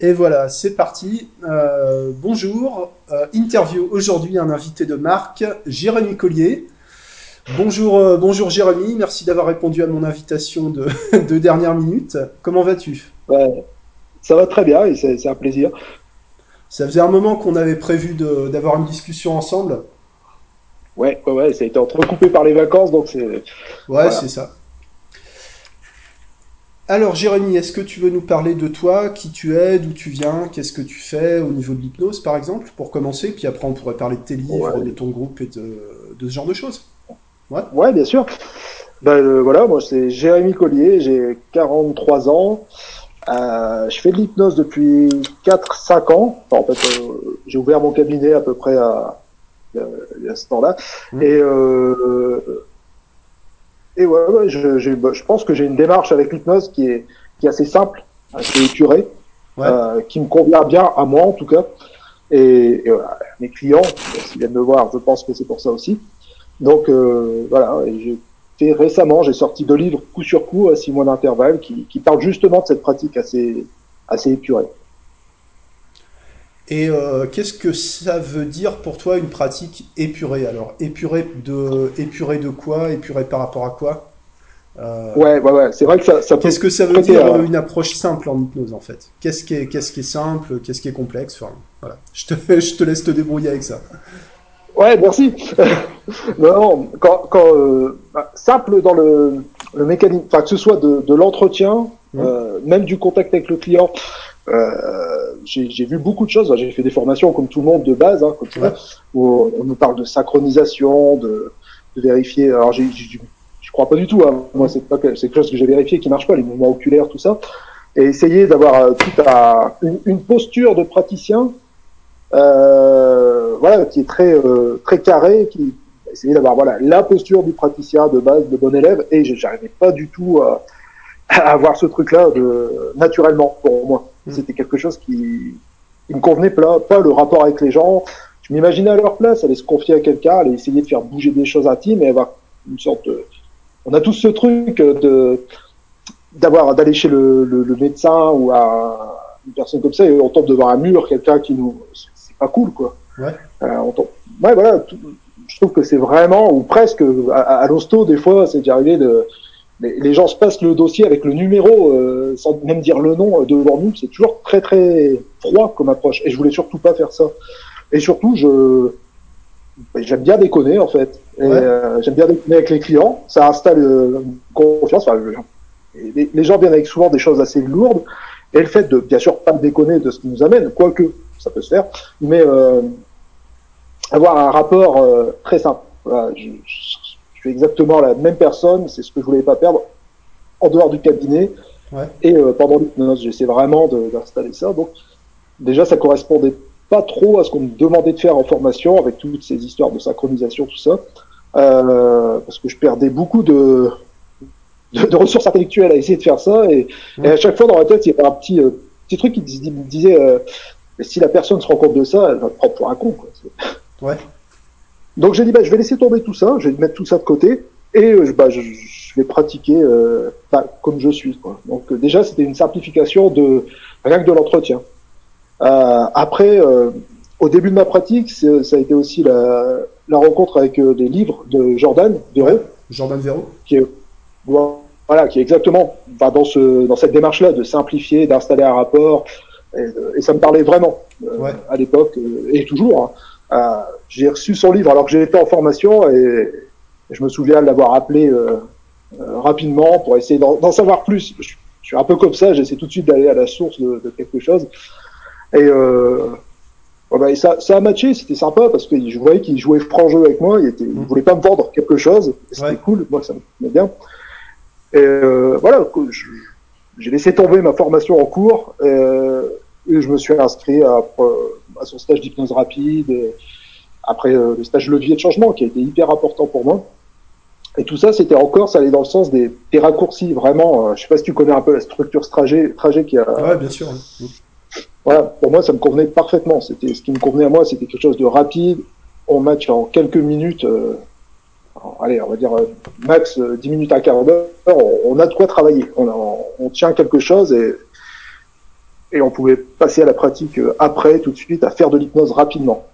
Et voilà, c'est parti. Euh, bonjour. Euh, interview aujourd'hui un invité de marque, Jérémy Collier. Bonjour, euh, bonjour Jérémy. Merci d'avoir répondu à mon invitation de, de dernière minute. Comment vas-tu? Ouais, Ça va très bien et c'est un plaisir. Ça faisait un moment qu'on avait prévu d'avoir une discussion ensemble. Ouais, ouais, ouais, ça a été entrecoupé par les vacances, donc c'est. Ouais, c'est ça. Alors Jérémy, est-ce que tu veux nous parler de toi, qui tu es, d'où tu viens, qu'est-ce que tu fais au niveau de l'hypnose par exemple, pour commencer, puis après on pourrait parler de tes livres, de ton groupe et de, ce genre de choses. Ouais, ouais bien sûr. Ben, euh, voilà, moi c'est Jérémy Collier, j'ai 43 ans, euh, je fais de l'hypnose depuis 4-5 ans. en fait, euh, j'ai ouvert mon cabinet à peu près à, à ce temps-là. Mmh. Et et ouais, je, bah, je, pense que j'ai une démarche avec l'hypnose qui est, qui est assez simple, assez épurée, euh, qui me convient bien à moi en tout cas. Et, et voilà, mes clients, s'ils viennent me voir, je pense que c'est pour ça aussi. Donc euh, voilà, et j'ai fait récemment, j'ai sorti deux livres coup sur coup à six mois d'intervalle qui, qui parlent justement de cette pratique assez, assez épurée. Et euh, qu'est-ce que ça veut dire pour toi une pratique épurée? Alors, épurée de, épurée de quoi? Épurée par rapport à quoi? Euh, Ouais, ouais, ouais. C'est vrai que ça. ça qu'est-ce que ça veut dire une approche simple en hypnose en fait? Qu'est-ce qui est, qu'est-ce qui est simple Qu'est-ce qui est complexe? Enfin, voilà. Je te, je te laisse te débrouiller avec ça. Ouais, merci. non, quand, quand euh, bah, simple dans le, le mécanisme, enfin que ce soit de, de l'entretien, mmh. euh, même du contact avec le client. Euh, j'ai vu beaucoup de choses. J'ai fait des formations comme tout le monde de base, hein, comme où on nous parle de synchronisation, de, vérifier. Alors, j je crois pas du tout. Hein. Moi, c'est quelque chose que j'ai vérifié qui marche pas, les mouvements oculaires, tout ça. Et essayer d'avoir euh, tout à une, posture de praticien, euh, voilà, qui est très très carré, qui essayer d'avoir voilà la posture du praticien de base, de bon élève. Et j'arrivais pas du tout à, à avoir ce truc-là naturellement pour moi. Mm. C'était quelque chose qui, qui me convenait pas, pas le rapport avec les gens. Je m'imaginais à leur place, aller se confier à quelqu'un, aller essayer de faire bouger des choses intimes et avoir une sorte de... On a tous ce truc de d'avoir d'aller chez le, le, le, médecin ou à une personne comme ça et on tombe devant un mur, quelqu'un qui nous... C'est pas cool, quoi. Ouais. Euh, on tombe... Ouais, voilà. Je trouve que c'est vraiment, ou presque, à, à l'hosto, des fois, c'est arrivé de les gens se passent le dossier avec le numéro euh, sans même dire le nom euh, devant nous. C'est toujours très très froid comme approche. Et je voulais surtout pas faire ça. Et surtout, je j'aime bien déconner en fait. Euh, j'aime bien déconner avec les clients. Ça installe une confiance. Enfin, les, les, gens viennent avec souvent des choses assez lourdes. Et le fait de bien sûr pas déconner de ce qui nous amène, quoique ça peut se faire, mais avoir un rapport très simple. Voilà, je, exactement la même personne, c'est ce que je voulais pas perdre en dehors du cabinet. Et euh, pendant l'hypnose, j'essaie vraiment d'installer ça. Donc, déjà, ça correspondait pas trop à ce qu'on me demandait de faire en formation avec toutes ces histoires de synchronisation, tout ça. Euh, parce que je perdais beaucoup de, de, ressources intellectuelles à essayer de faire ça. Et, à chaque fois, dans ma tête, il y avait un petit, euh, petit truc qui me disait, si la personne se rend compte de ça, elle va te prendre pour un con. Quoi. Ouais. Donc j'ai dit, bah, je vais laisser tomber tout ça, je vais mettre tout ça de côté, et euh, bah, je, je, vais pratiquer euh, bah, comme je suis. Quoi. Donc euh, déjà, c'était une simplification de rien que de l'entretien. Euh, après, au début de ma pratique, ça a été aussi la, la rencontre avec des livres de Jordan Véro. Jordan Véro. Qui est, voilà, qui est exactement bah, dans, ce, dans cette démarche-là de simplifier, d'installer un rapport, et, et, ça me parlait vraiment ouais. à l'époque, et toujours. Hein. Euh, j'ai reçu son livre alors que j'étais en formation et je me souviens de l'avoir appelé euh, euh, rapidement pour essayer d'en savoir plus. Je, suis un peu comme ça, j'essaie tout de suite d'aller à la source de, de, quelque chose. Et, euh, bah, ça, ça a matché, c'était sympa parce que je voyais qu'il jouait franc jeu avec moi, il, était, il mmh. voulait pas me vendre quelque chose, c'était ouais. cool, moi ça me bien. Et euh, voilà, j'ai laissé tomber ma formation en cours euh, et je me suis inscrit à, à son stage d'hypnose rapide, après euh, le stage levier de changement qui a été hyper important pour moi. Et tout ça, c'était encore, ça allait dans le sens des, des raccourcis, vraiment. Euh, je sais pas si tu connais un peu la structure trajet, trajet qui a. Ouais, bien sûr. Voilà, pour moi, ça me convenait parfaitement. C'était ce qui me convenait à moi, c'était quelque chose de rapide. On match en quelques minutes. Euh, allez, on va dire euh, max 10 minutes à quart d'heure. On, on, a de quoi travailler. On, on, on, tient quelque chose et et on pouvait passer à la pratique euh, après, tout de suite, à faire de l'hypnose rapidement.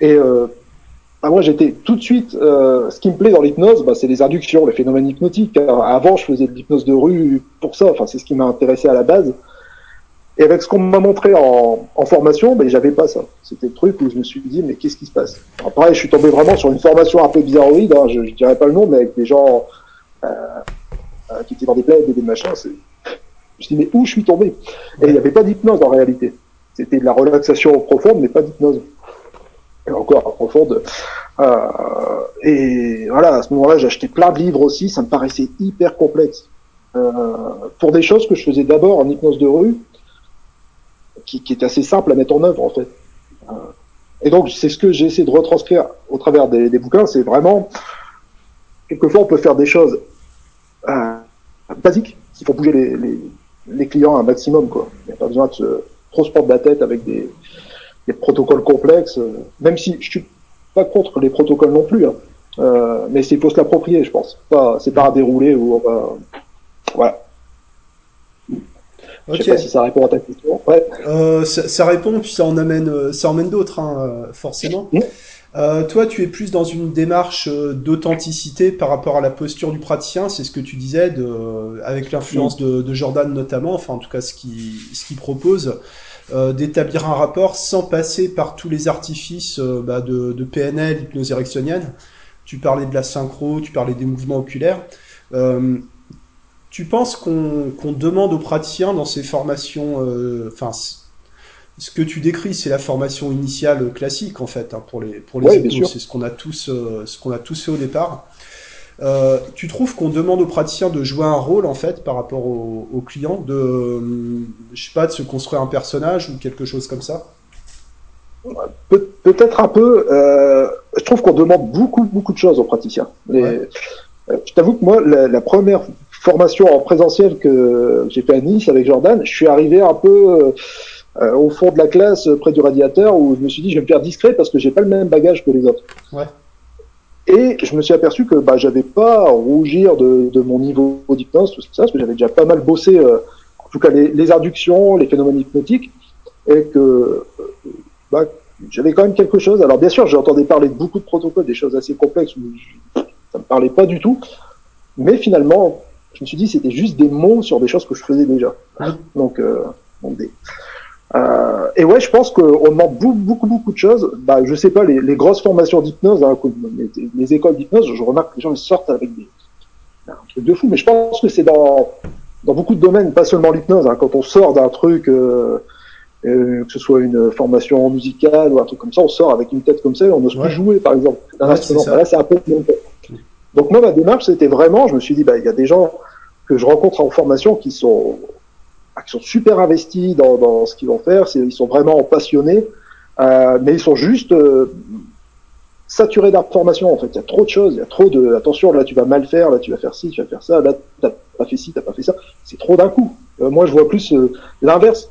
Et euh, bah, moi, j'étais tout de suite. Euh, ce qui me plaît dans l'hypnose, bah, c'est les inductions, les phénomènes hypnotiques. Avant, je faisais de l'hypnose de rue pour ça. Enfin, c'est ce qui m'a intéressé à la base. Et avec ce qu'on m'a montré en, en formation, ben, j'avais pas ça. C'était le truc où je me suis dit, mais qu'est-ce qui se passe? Après, je suis tombé vraiment sur une formation un peu bizarroïde. Hein, je, je dirais pas le nom, mais avec des gens euh, euh, qui étaient dans des plaies des machins. Je me suis dit, mais où je suis tombé? Et il n'y avait pas d'hypnose en réalité. C'était de la relaxation profonde, mais pas d'hypnose. Et encore profonde. Euh, et voilà, à ce moment-là, j'ai acheté plein de livres aussi. Ça me paraissait hyper complexe. Euh, pour des choses que je faisais d'abord en hypnose de rue, qui, qui, est assez simple à mettre en œuvre en fait. Et donc c'est ce que j'ai essayé de retranscrire au travers des, des bouquins, c'est vraiment quelquefois on peut faire des choses euh, basiques qui font bouger les, les, les, clients un maximum quoi. Il n'y a pas besoin de se trop se prendre la tête avec des, des protocoles complexes, même si je suis pas contre les protocoles non plus, hein. euh, mais c'est faut se l'approprier, je pense. Pas, c'est pas à dérouler ou voilà. Okay. Je sais pas si ça répond à ta question. Ouais. Euh, ça, ça, répond, puis ça en amène, euh, ça emmène d'autres, hein, forcément. Mmh. Euh, toi, tu es plus dans une démarche euh, d'authenticité par rapport à la posture du praticien, c'est ce que tu disais, de, avec l'influence de, de, Jordan notamment, enfin en tout cas ce qu'il ce qu'il propose, euh, d'établir un rapport sans passer par tous les artifices euh, bah, de, de, PNL, hypnose érectionnelle. Tu parlais de la synchro, tu parlais des mouvements oculaires. Euh, tu penses qu'on qu demande aux praticiens dans ces formations, enfin, ce que tu décris, c'est la formation initiale classique en fait hein, pour les pour les c'est ce qu'on a tous euh, ce qu'on a tous fait au départ. Euh, tu trouves qu'on demande aux praticiens de jouer un rôle en fait par rapport aux, clients, de euh, je sais pas, de se construire un personnage ou quelque chose comme ça? Pe Peut-être un peu. Je trouve qu'on demande beaucoup beaucoup de choses aux praticiens. Ouais. Je t'avoue que moi, la, la, première formation en présentiel que j'ai fait à Nice avec Jordan, je suis arrivé un peu euh, au fond de la classe, près du radiateur, où je me suis dit, je vais me faire discret parce que j'ai pas le même bagage que les autres. Ouais. Et je me suis aperçu que bah, j'avais pas à rougir de, de mon niveau d'hypnose, tout ça, parce que j'avais déjà pas mal bossé, euh, en tout cas les, les, inductions, les phénomènes hypnotiques, et que euh, bah, j'avais quand même quelque chose. Alors bien sûr, j'entendais parler de beaucoup de protocoles, des choses assez complexes où je, ça me parlait pas du tout, mais finalement, je me suis dit c'était juste des mots sur des choses que je faisais déjà. Donc, euh, donc des, euh, et ouais, je pense qu'on demande beaucoup, beaucoup, beaucoup de choses. Bah, je sais pas, les, les grosses formations d'hypnose, hein, les, les, écoles d'hypnose, je remarque que les gens ils sortent avec des un truc de fou. Mais je pense que c'est dans dans beaucoup de domaines, pas seulement l'hypnose. Hein, quand on sort d'un truc, euh, euh, que ce soit une formation musicale ou un truc comme ça, on sort avec une tête comme ça, et on n'ose ouais. plus jouer, par exemple, d'un ouais, instrument. Là, c'est un peu Donc moi, ma démarche, c'était vraiment, je me suis dit, bah, il y a des gens que je rencontre en formation qui sont qui sont super investis dans, dans ce qu'ils vont faire, ils sont vraiment passionnés, euh, mais ils sont juste euh, saturés d'informations en fait. Il y a trop de choses, il y a trop de attention. Là, tu vas mal faire, là, tu vas faire ci, tu vas faire ça. Là, t'as pas fait ci, t'as pas fait ça. C'est trop d'un coup. Euh, moi, je vois plus euh, l'inverse.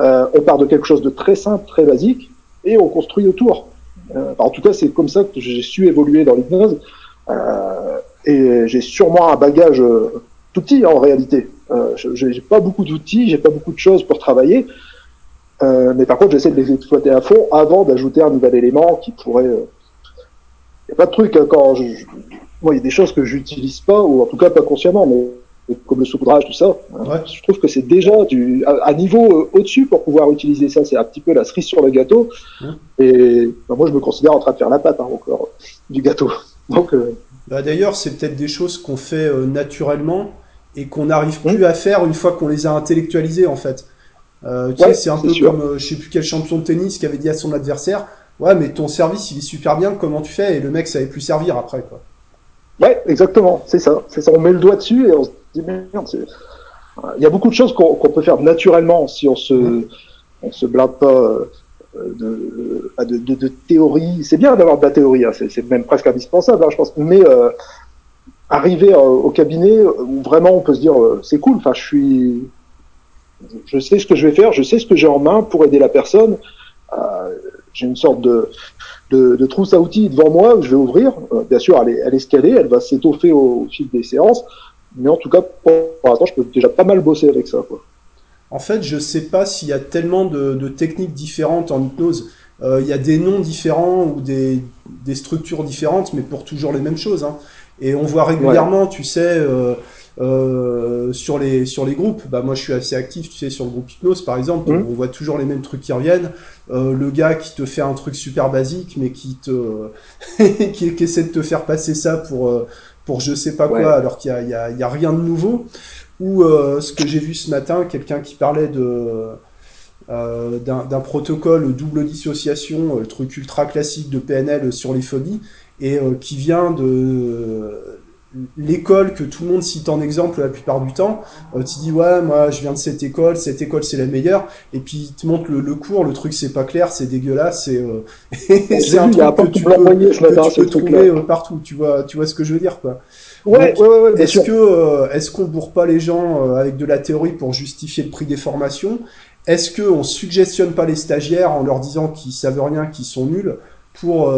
Euh, on part de quelque chose de très simple, très basique, et on construit autour. Euh, en tout cas, c'est comme ça que j'ai su évoluer dans l'hypnose. et j'ai sûrement un bagage tout petit en réalité. Euh, j'ai pas beaucoup d'outils, j'ai pas beaucoup de choses pour travailler, euh, mais par contre j'essaie de les exploiter à fond avant d'ajouter un nouvel élément qui pourrait. Il euh... y a pas de truc hein, quand je... moi il y a des choses que j'utilise pas ou en tout cas pas consciemment, mais comme le saupoudrage tout ça. Hein, ouais. Je trouve que c'est déjà du à, à niveau euh, au-dessus pour pouvoir utiliser ça. C'est un petit peu la cerise sur le gâteau. Ouais. Et ben, moi je me considère en train de faire la pâte hein, encore du gâteau. Donc euh, bah, d'ailleurs c'est peut-être des choses qu'on fait euh, naturellement et qu'on n'arrive plus mmh. à faire une fois qu'on les a intellectualisés en fait. Euh, tu ouais, sais, c'est un peu sûr. comme euh, je sais plus quel champion de tennis qui avait dit à son adversaire Ouais, mais ton service il est super bien, comment tu fais? Et le mec savait plus servir après quoi. Ouais, exactement, c'est ça. C'est ça. On met le doigt dessus et on se dit Merde, il y a beaucoup de choses qu'on qu peut faire naturellement si on se, mmh. on se blinde pas euh, de, de, de, de théorie. C'est bien d'avoir de la théorie, hein. c'est même presque indispensable, hein, je pense. Mais euh, arriver euh, au cabinet où vraiment on peut se dire euh, c'est cool, enfin je suis, je sais ce que je vais faire, je sais ce que j'ai en main pour aider la personne. Euh, j'ai une sorte de, de, de, trousse à outils devant moi que je vais ouvrir. Euh, bien sûr, elle est, elle est scalée, elle va s'étoffer au, au, fil des séances, mais en tout cas pour, l'instant, je peux déjà pas mal bosser avec ça. Quoi. En fait, je sais pas s'il y a tellement de, de, techniques différentes en hypnose. Euh, il y a des noms différents ou des, des, structures différentes, mais pour toujours les mêmes choses. Hein. Et on voit régulièrement, tu sais, euh, euh, sur les sur les groupes. Bah moi, je suis assez actif, tu sais, sur le groupe hypnose, par exemple. Mmh. On voit toujours les mêmes trucs qui reviennent. Euh, le gars qui te fait un truc super basique, mais qui te qui, qui, essaie de te faire passer ça pour pour je sais pas quoi, alors qu'il y a, y, a, y a rien de nouveau. Ou euh, ce que j'ai vu ce matin, quelqu'un qui parlait de d'un protocole double dissociation, le truc ultra classique de PNL sur les phobies, et euh, qui vient de l'école que tout le monde cite en exemple la plupart du temps, euh, tu dis ouais moi je viens de cette école, cette école c'est la meilleure, et puis tu montres le, le, cours, le truc c'est pas clair, c'est dégueulasse, c'est euh, c'est un truc que tu peux, que tu peux trouver euh, partout, tu vois, tu vois ce que je veux dire quoi. Ouais, Donc, ouais, ouais, est-ce que euh, est-ce qu'on bourre pas les gens euh, avec de la théorie pour justifier le prix des formations? Est-ce que on suggestionne pas les stagiaires en leur disant qu'ils savent rien, qu'ils sont nuls pour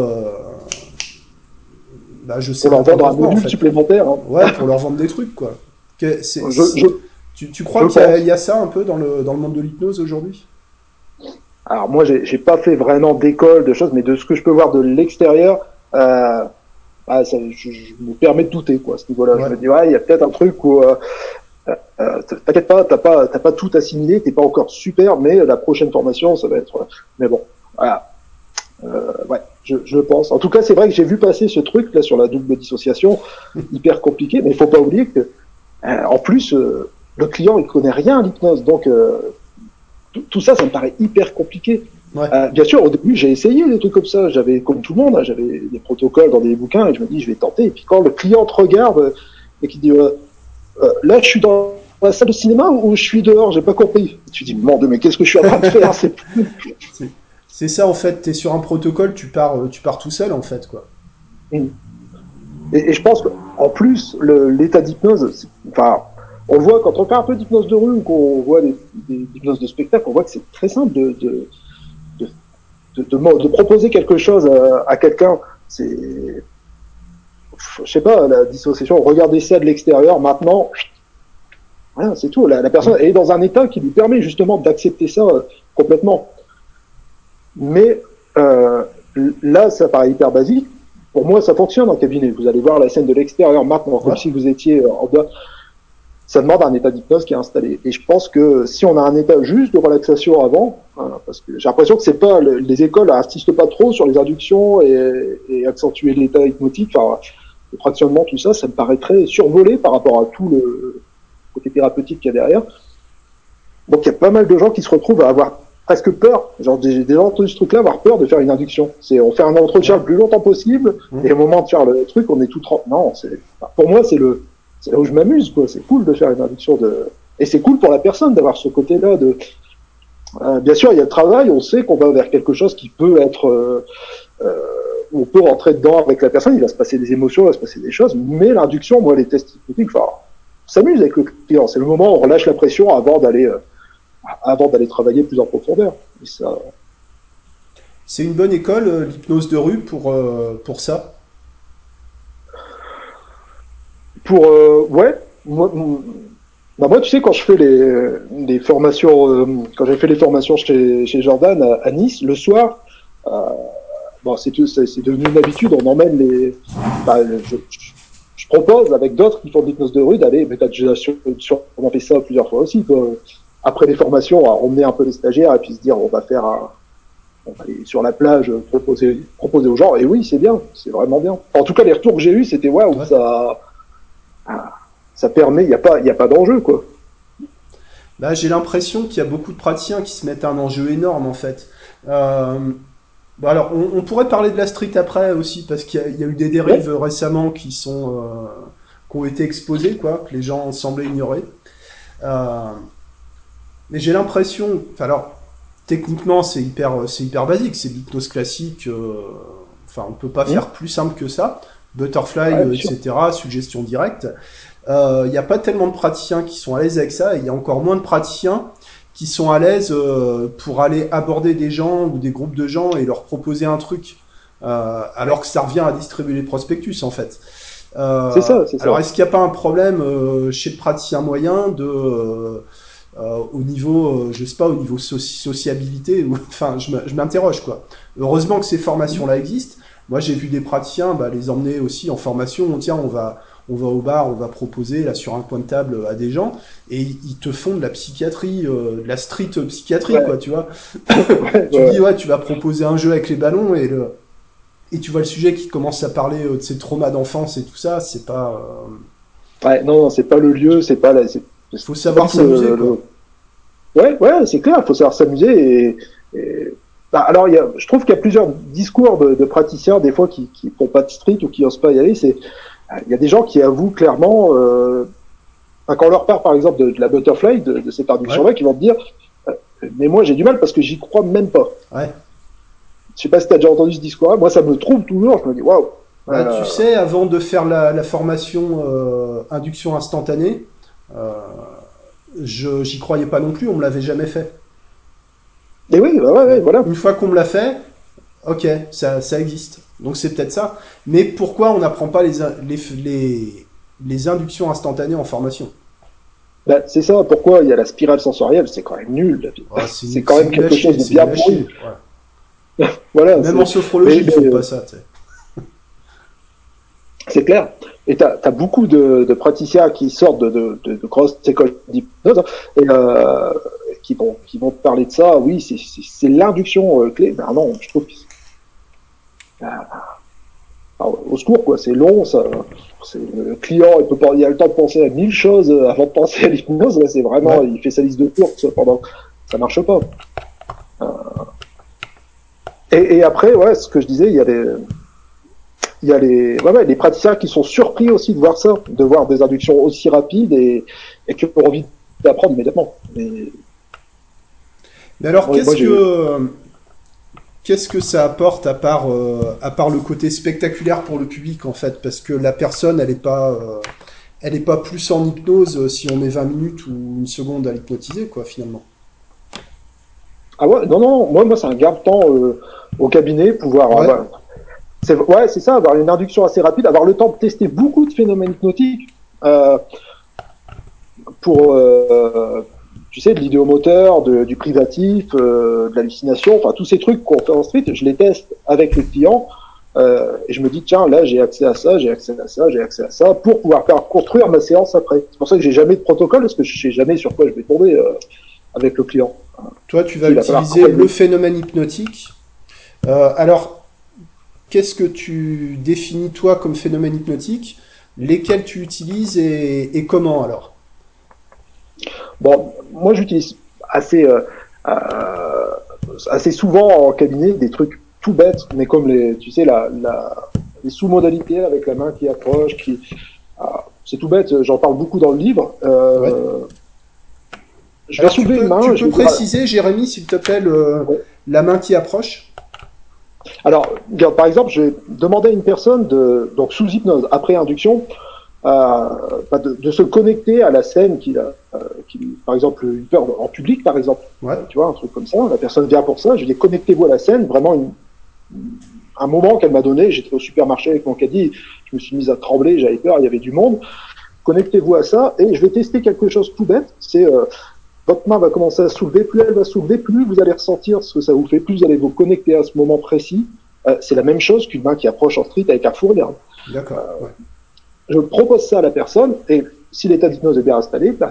bah, je sais pour leur vendre un module en fait. supplémentaire. Hein. Ouais, pour leur vendre des trucs, quoi. Que je, je, tu, tu, crois qu'il y, y, a ça un peu dans le, dans le monde de l'hypnose aujourd'hui? Alors moi, j'ai pas fait vraiment d'école, de choses, mais de ce que je peux voir de l'extérieur, euh, ah, ça, je, je, me permets de douter, quoi, à ce niveau-là. Ouais. Je me dis, ouais, il y a peut-être un truc où... Euh, euh, T'inquiète pas, t'as pas, t'as pas tout assimilé, t'es pas encore super, mais la prochaine formation, ça va être. Mais bon, voilà. Euh, ouais, je, je, pense. En tout cas, c'est vrai que j'ai vu passer ce truc là sur la double dissociation, hyper compliqué. Mais il faut pas oublier que, euh, en plus, euh, le client il connaît rien à l'hypnose, donc euh, tout ça, ça me paraît hyper compliqué. Ouais. Euh, bien sûr, au début, j'ai essayé des trucs comme ça. J'avais, comme tout le monde, hein, j'avais des protocoles dans des bouquins et je me dis, je vais tenter. Et puis quand le client te regarde et qui dit, là, je suis dans la salle de cinéma ou je suis dehors, j'ai pas compris. Tu dis, mon mais qu'est-ce que je suis en train de faire? C'est c'est ça en fait, tu es sur un protocole, tu pars, euh, tu pars tout seul en fait quoi. Et, je pense qu'en plus l'état d'hypnose, enfin, on voit quand on fait un peu d'hypnose de rue ou qu'on voit des, hypnoses de spectacle, on voit que c'est très simple de de, de, proposer quelque chose à, à quelqu'un. C'est, je sais pas, la dissociation. Regardez ça de l'extérieur. Maintenant, voilà, c'est tout. La, la personne est dans un état qui lui permet justement d'accepter ça euh, complètement. Mais euh, là, ça paraît hyper basique. Pour moi, ça fonctionne en cabinet. Vous allez voir la scène de l'extérieur maintenant, comme si vous étiez en dehors. Ça demande un état d'hypnose qui est installé. Et je pense que si on a un état juste de relaxation avant, hein, parce que j'ai l'impression que c'est pas les écoles insistent pas trop sur les inductions et, et accentuer l'état hypnotique, enfin, le fractionnement, tout ça, ça me paraît très survolé par rapport à tout le côté thérapeutique qu'il y a derrière. Donc il y a pas mal de gens qui se retrouvent à avoir presque peur. Genre, j'ai déjà entendu ce truc-là, avoir peur de faire une induction. C'est, on fait un entretien le plus longtemps possible, mmh. et au moment de faire le truc, on est tout trente. Non, c'est, pour moi, c'est le, c'est là où je m'amuse, quoi. C'est cool de faire une induction de, et c'est cool pour la personne d'avoir ce côté-là de, euh, bien sûr, il y a le travail, on sait qu'on va vers quelque chose qui peut être, euh, euh, on peut rentrer dedans avec la personne, il va se passer des émotions, il va se passer des choses, mais l'induction, moi, les tests hypnotiques, enfin, s'amuse avec le client. C'est le moment où on relâche la pression avant d'aller, avant d'aller travailler plus en profondeur. Et ça... C'est une bonne école, euh, l'hypnose de rue, pour, euh, pour ça? Pour, euh, ouais. Moi, bah moi, tu sais, quand je fais les, les formations, euh, quand j'ai fait les formations chez, chez Jordan à, à Nice, le soir, bon, c'est devenu une habitude, on emmène les. Bah, je, je, propose avec d'autres qui font de l'hypnose de rue d'aller, mais t'as déjà sûrement fait ça plusieurs fois aussi, quoi après les formations, à emmener un peu les stagiaires et puis se dire on va faire un, on va aller sur la plage proposer proposer aux gens. Et oui c'est bien c'est vraiment bien. En tout cas les retours que j'ai eu c'était waouh ouais. ça ça permet il y a pas il y a pas d'enjeu quoi. Bah, j'ai l'impression qu'il y a beaucoup de praticiens qui se mettent un enjeu énorme en fait. Euh, bon, alors on, on, pourrait parler de la street après aussi parce qu'il y, y, a eu des dérives ouais. récemment qui sont euh, qui ont été exposées quoi que les gens semblaient ignorer. Euh, mais j'ai l'impression, alors techniquement c'est hyper, c'est hyper basique, c'est l'hypnose classique. Euh, enfin, on peut pas faire plus simple que ça. Butterfly, ouais, euh, etc. Suggestion directe. Il euh, n'y a pas tellement de praticiens qui sont à l'aise avec ça, et il y a encore moins de praticiens qui sont à l'aise euh, pour aller aborder des gens ou des groupes de gens et leur proposer un truc, euh, alors que ça revient à distribuer les prospectus en fait. c'est ça, c'est ça. Alors est-ce qu'il n'y a pas un problème chez le praticien moyen de au niveau, je sais pas, au niveau sociabilité, ou, enfin, je m'interroge quoi. Heureusement que ces formations-là existent. Moi, j'ai vu des praticiens bah, les emmener aussi en formation. Tiens, on va, on va au bar, on va proposer là sur un coin de table à des gens, et ils te font de la psychiatrie, de la street psychiatrie, quoi, tu vois. tu dis, ouais, tu vas proposer un jeu avec les ballons, et le, et tu vois le sujet qui commence à parler de ses traumas d'enfance et tout ça, c'est pas. Ouais, non, c'est pas le lieu, c'est pas la. Il faut savoir s'amuser. Ouais, ouais, c'est clair, il faut savoir s'amuser. Et, Bah, alors, y a, je trouve qu'il y a plusieurs discours de, de, praticiens, des fois, qui ne font pas de street ou qui n'osent pas y aller. C'est, il y a des gens qui avouent clairement, euh, quand on leur parle, par exemple, de, de la butterfly, de, de cette induction-là, ouais. qui vont te dire, euh, mais moi, j'ai du mal parce que j'y crois même pas. Ouais. Je sais pas si tu as déjà entendu ce discours-là. Moi, ça me trouble toujours. Je me dis, waouh. Bah, euh... Tu sais, avant de faire la, la formation euh, induction instantanée, je j'y croyais pas non plus. On me l'avait jamais fait. Et oui, bah ouais, ouais, voilà. Une fois qu'on me l'a fait, ok, ça, ça existe. Donc c'est peut-être ça. Mais pourquoi on n'apprend pas les, les, les, les inductions instantanées en formation? Bah, c'est ça, pourquoi il y a la spirale sensorielle, c'est quand même nul. Ouais, c'est quand même quelque chose de bien pourri. Ouais. voilà, Même en sophrologie, ils font pas ça. C'est clair. Et tu as, beaucoup de, de, praticiens qui sortent de, de, grosses écoles d'hypnose et euh, qui, vont, qui vont parler de ça. Oui, c'est l'induction euh, clé. Ben non, je trouve que ah, au secours, quoi. C'est long, ça. Le client, il peut pas, il a le temps de penser à mille choses avant de penser à l'hypnose. Là, c'est vraiment, ouais. il fait sa liste de courses pendant, ça marche pas. Euh... Et, et, après, ouais, ce que je disais, il y a des, il y a les, ouais, ouais, les praticiens qui sont surpris aussi de voir ça, de voir des inductions aussi rapides et, et qui ont envie d'apprendre immédiatement. Mais, Mais alors, ouais, qu'est-ce que, qu'est-ce que ça apporte à part, euh, à part le côté spectaculaire pour le public en fait? Parce que la personne, elle n'est pas, euh, elle est pas plus en hypnose si on met 20 minutes ou une seconde à l'hypnotiser, quoi, finalement. Ah ouais, non, non, moi, moi c'est un gain de temps euh, au cabinet, pouvoir Ouais. C'est, ouais, c'est ça, avoir une induction assez rapide, avoir le temps de tester beaucoup de phénomènes hypnotiques. Euh, pour, euh, tu sais, de l'idéomoteur, de, du privatif, euh, de l'hallucination, enfin tous ces trucs qu'on fait en street, je les teste avec le client euh, et je me dis tiens là j'ai accès à ça, j'ai accès à ça, j'ai accès à ça pour pouvoir faire construire ma séance après. C'est pour ça que j'ai jamais de protocole parce que je sais jamais sur quoi je vais tomber euh, avec le client. Toi tu vas Il utiliser le phénomène hypnotique. Euh, alors qu'est-ce que tu définis toi comme phénomène hypnotique Lesquels tu utilises et, et comment alors? Bon, moi j'utilise assez euh, euh, assez souvent en cabinet des trucs tout bêtes, mais comme les, tu sais, la, la les sous-modalités avec la main qui approche, qui euh, c'est tout bête. J'en parle beaucoup dans le livre. Euh, ouais. Je vais Alors, soulever tu peux, une main. Tu peux préciser. Jérémy, s'il te plaît, le, ouais. la main qui approche? Alors, par exemple, j'ai demandé à une personne de, donc sous hypnose, après induction, euh, de, de, se connecter à la scène qu'il a, euh, qui, par exemple, une peur en public, par exemple. Ouais. Tu vois, un truc comme ça. La personne vient pour ça. Je dis connectez-vous à la scène. Vraiment, une, un moment qu'elle m'a donné. J'étais au supermarché avec mon caddie. Je me suis mise à trembler. J'avais peur. Il y avait du monde. Connectez-vous à ça. Et je vais tester quelque chose tout bête. C'est euh, votre main va commencer à soulever. Plus elle va soulever, plus vous allez ressentir ce que ça vous fait. Plus vous allez vous connecter à ce moment précis. Euh, c'est la même chose qu'une main qui approche en street avec un fourrière. D'accord. Ouais je propose ça à la personne, et si l'état d'hypnose est bien installé, bah,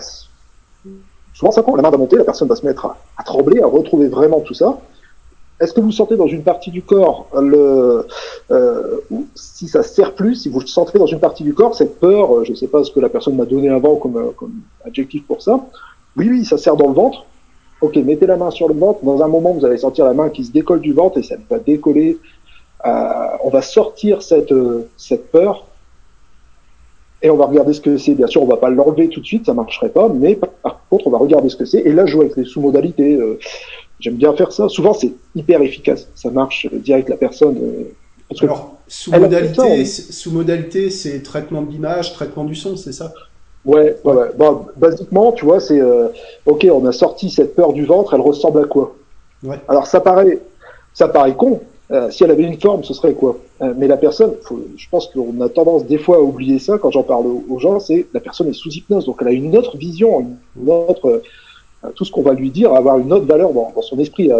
souvent ça prend, la main va monter, la personne va se mettre à, à trembler, à retrouver vraiment tout ça. Est-ce que vous sentez dans une partie du corps le, euh, si ça sert plus, si vous sentez dans une partie du corps cette peur, je ne sais pas ce que la personne m'a donné avant comme, comme adjectif pour ça. Oui, oui, ça sert dans le ventre. Ok, mettez la main sur le ventre. Dans un moment, vous allez sentir la main qui se décolle du ventre et ça va décoller. Euh, on va sortir cette, cette peur et on va regarder ce que c'est. Bien sûr, on va pas l'enlever tout de suite, ça marcherait pas, mais par contre, on va regarder ce que c'est et là jouer avec les sous-modalités. Euh, J'aime bien faire ça. Souvent, c'est hyper efficace. Ça marche direct la personne. Euh, Alors, sous-modalité, sous-modalité, c'est traitement de l'image, traitement du son, c'est ça? Ouais, ouais, ouais. Bon, basiquement, tu vois, c'est euh, ok, on a sorti cette peur du ventre, elle ressemble à quoi? Ouais. Alors ça paraît, ça paraît con, euh, si elle avait une forme, ce serait quoi? Euh, Mais la personne, faut, je pense qu'on a tendance des fois à oublier ça quand j'en parle aux, gens, c'est la personne est sous hypnose, donc elle a une autre vision, une autre, tout ce qu'on va lui dire avoir une autre valeur dans, dans son esprit.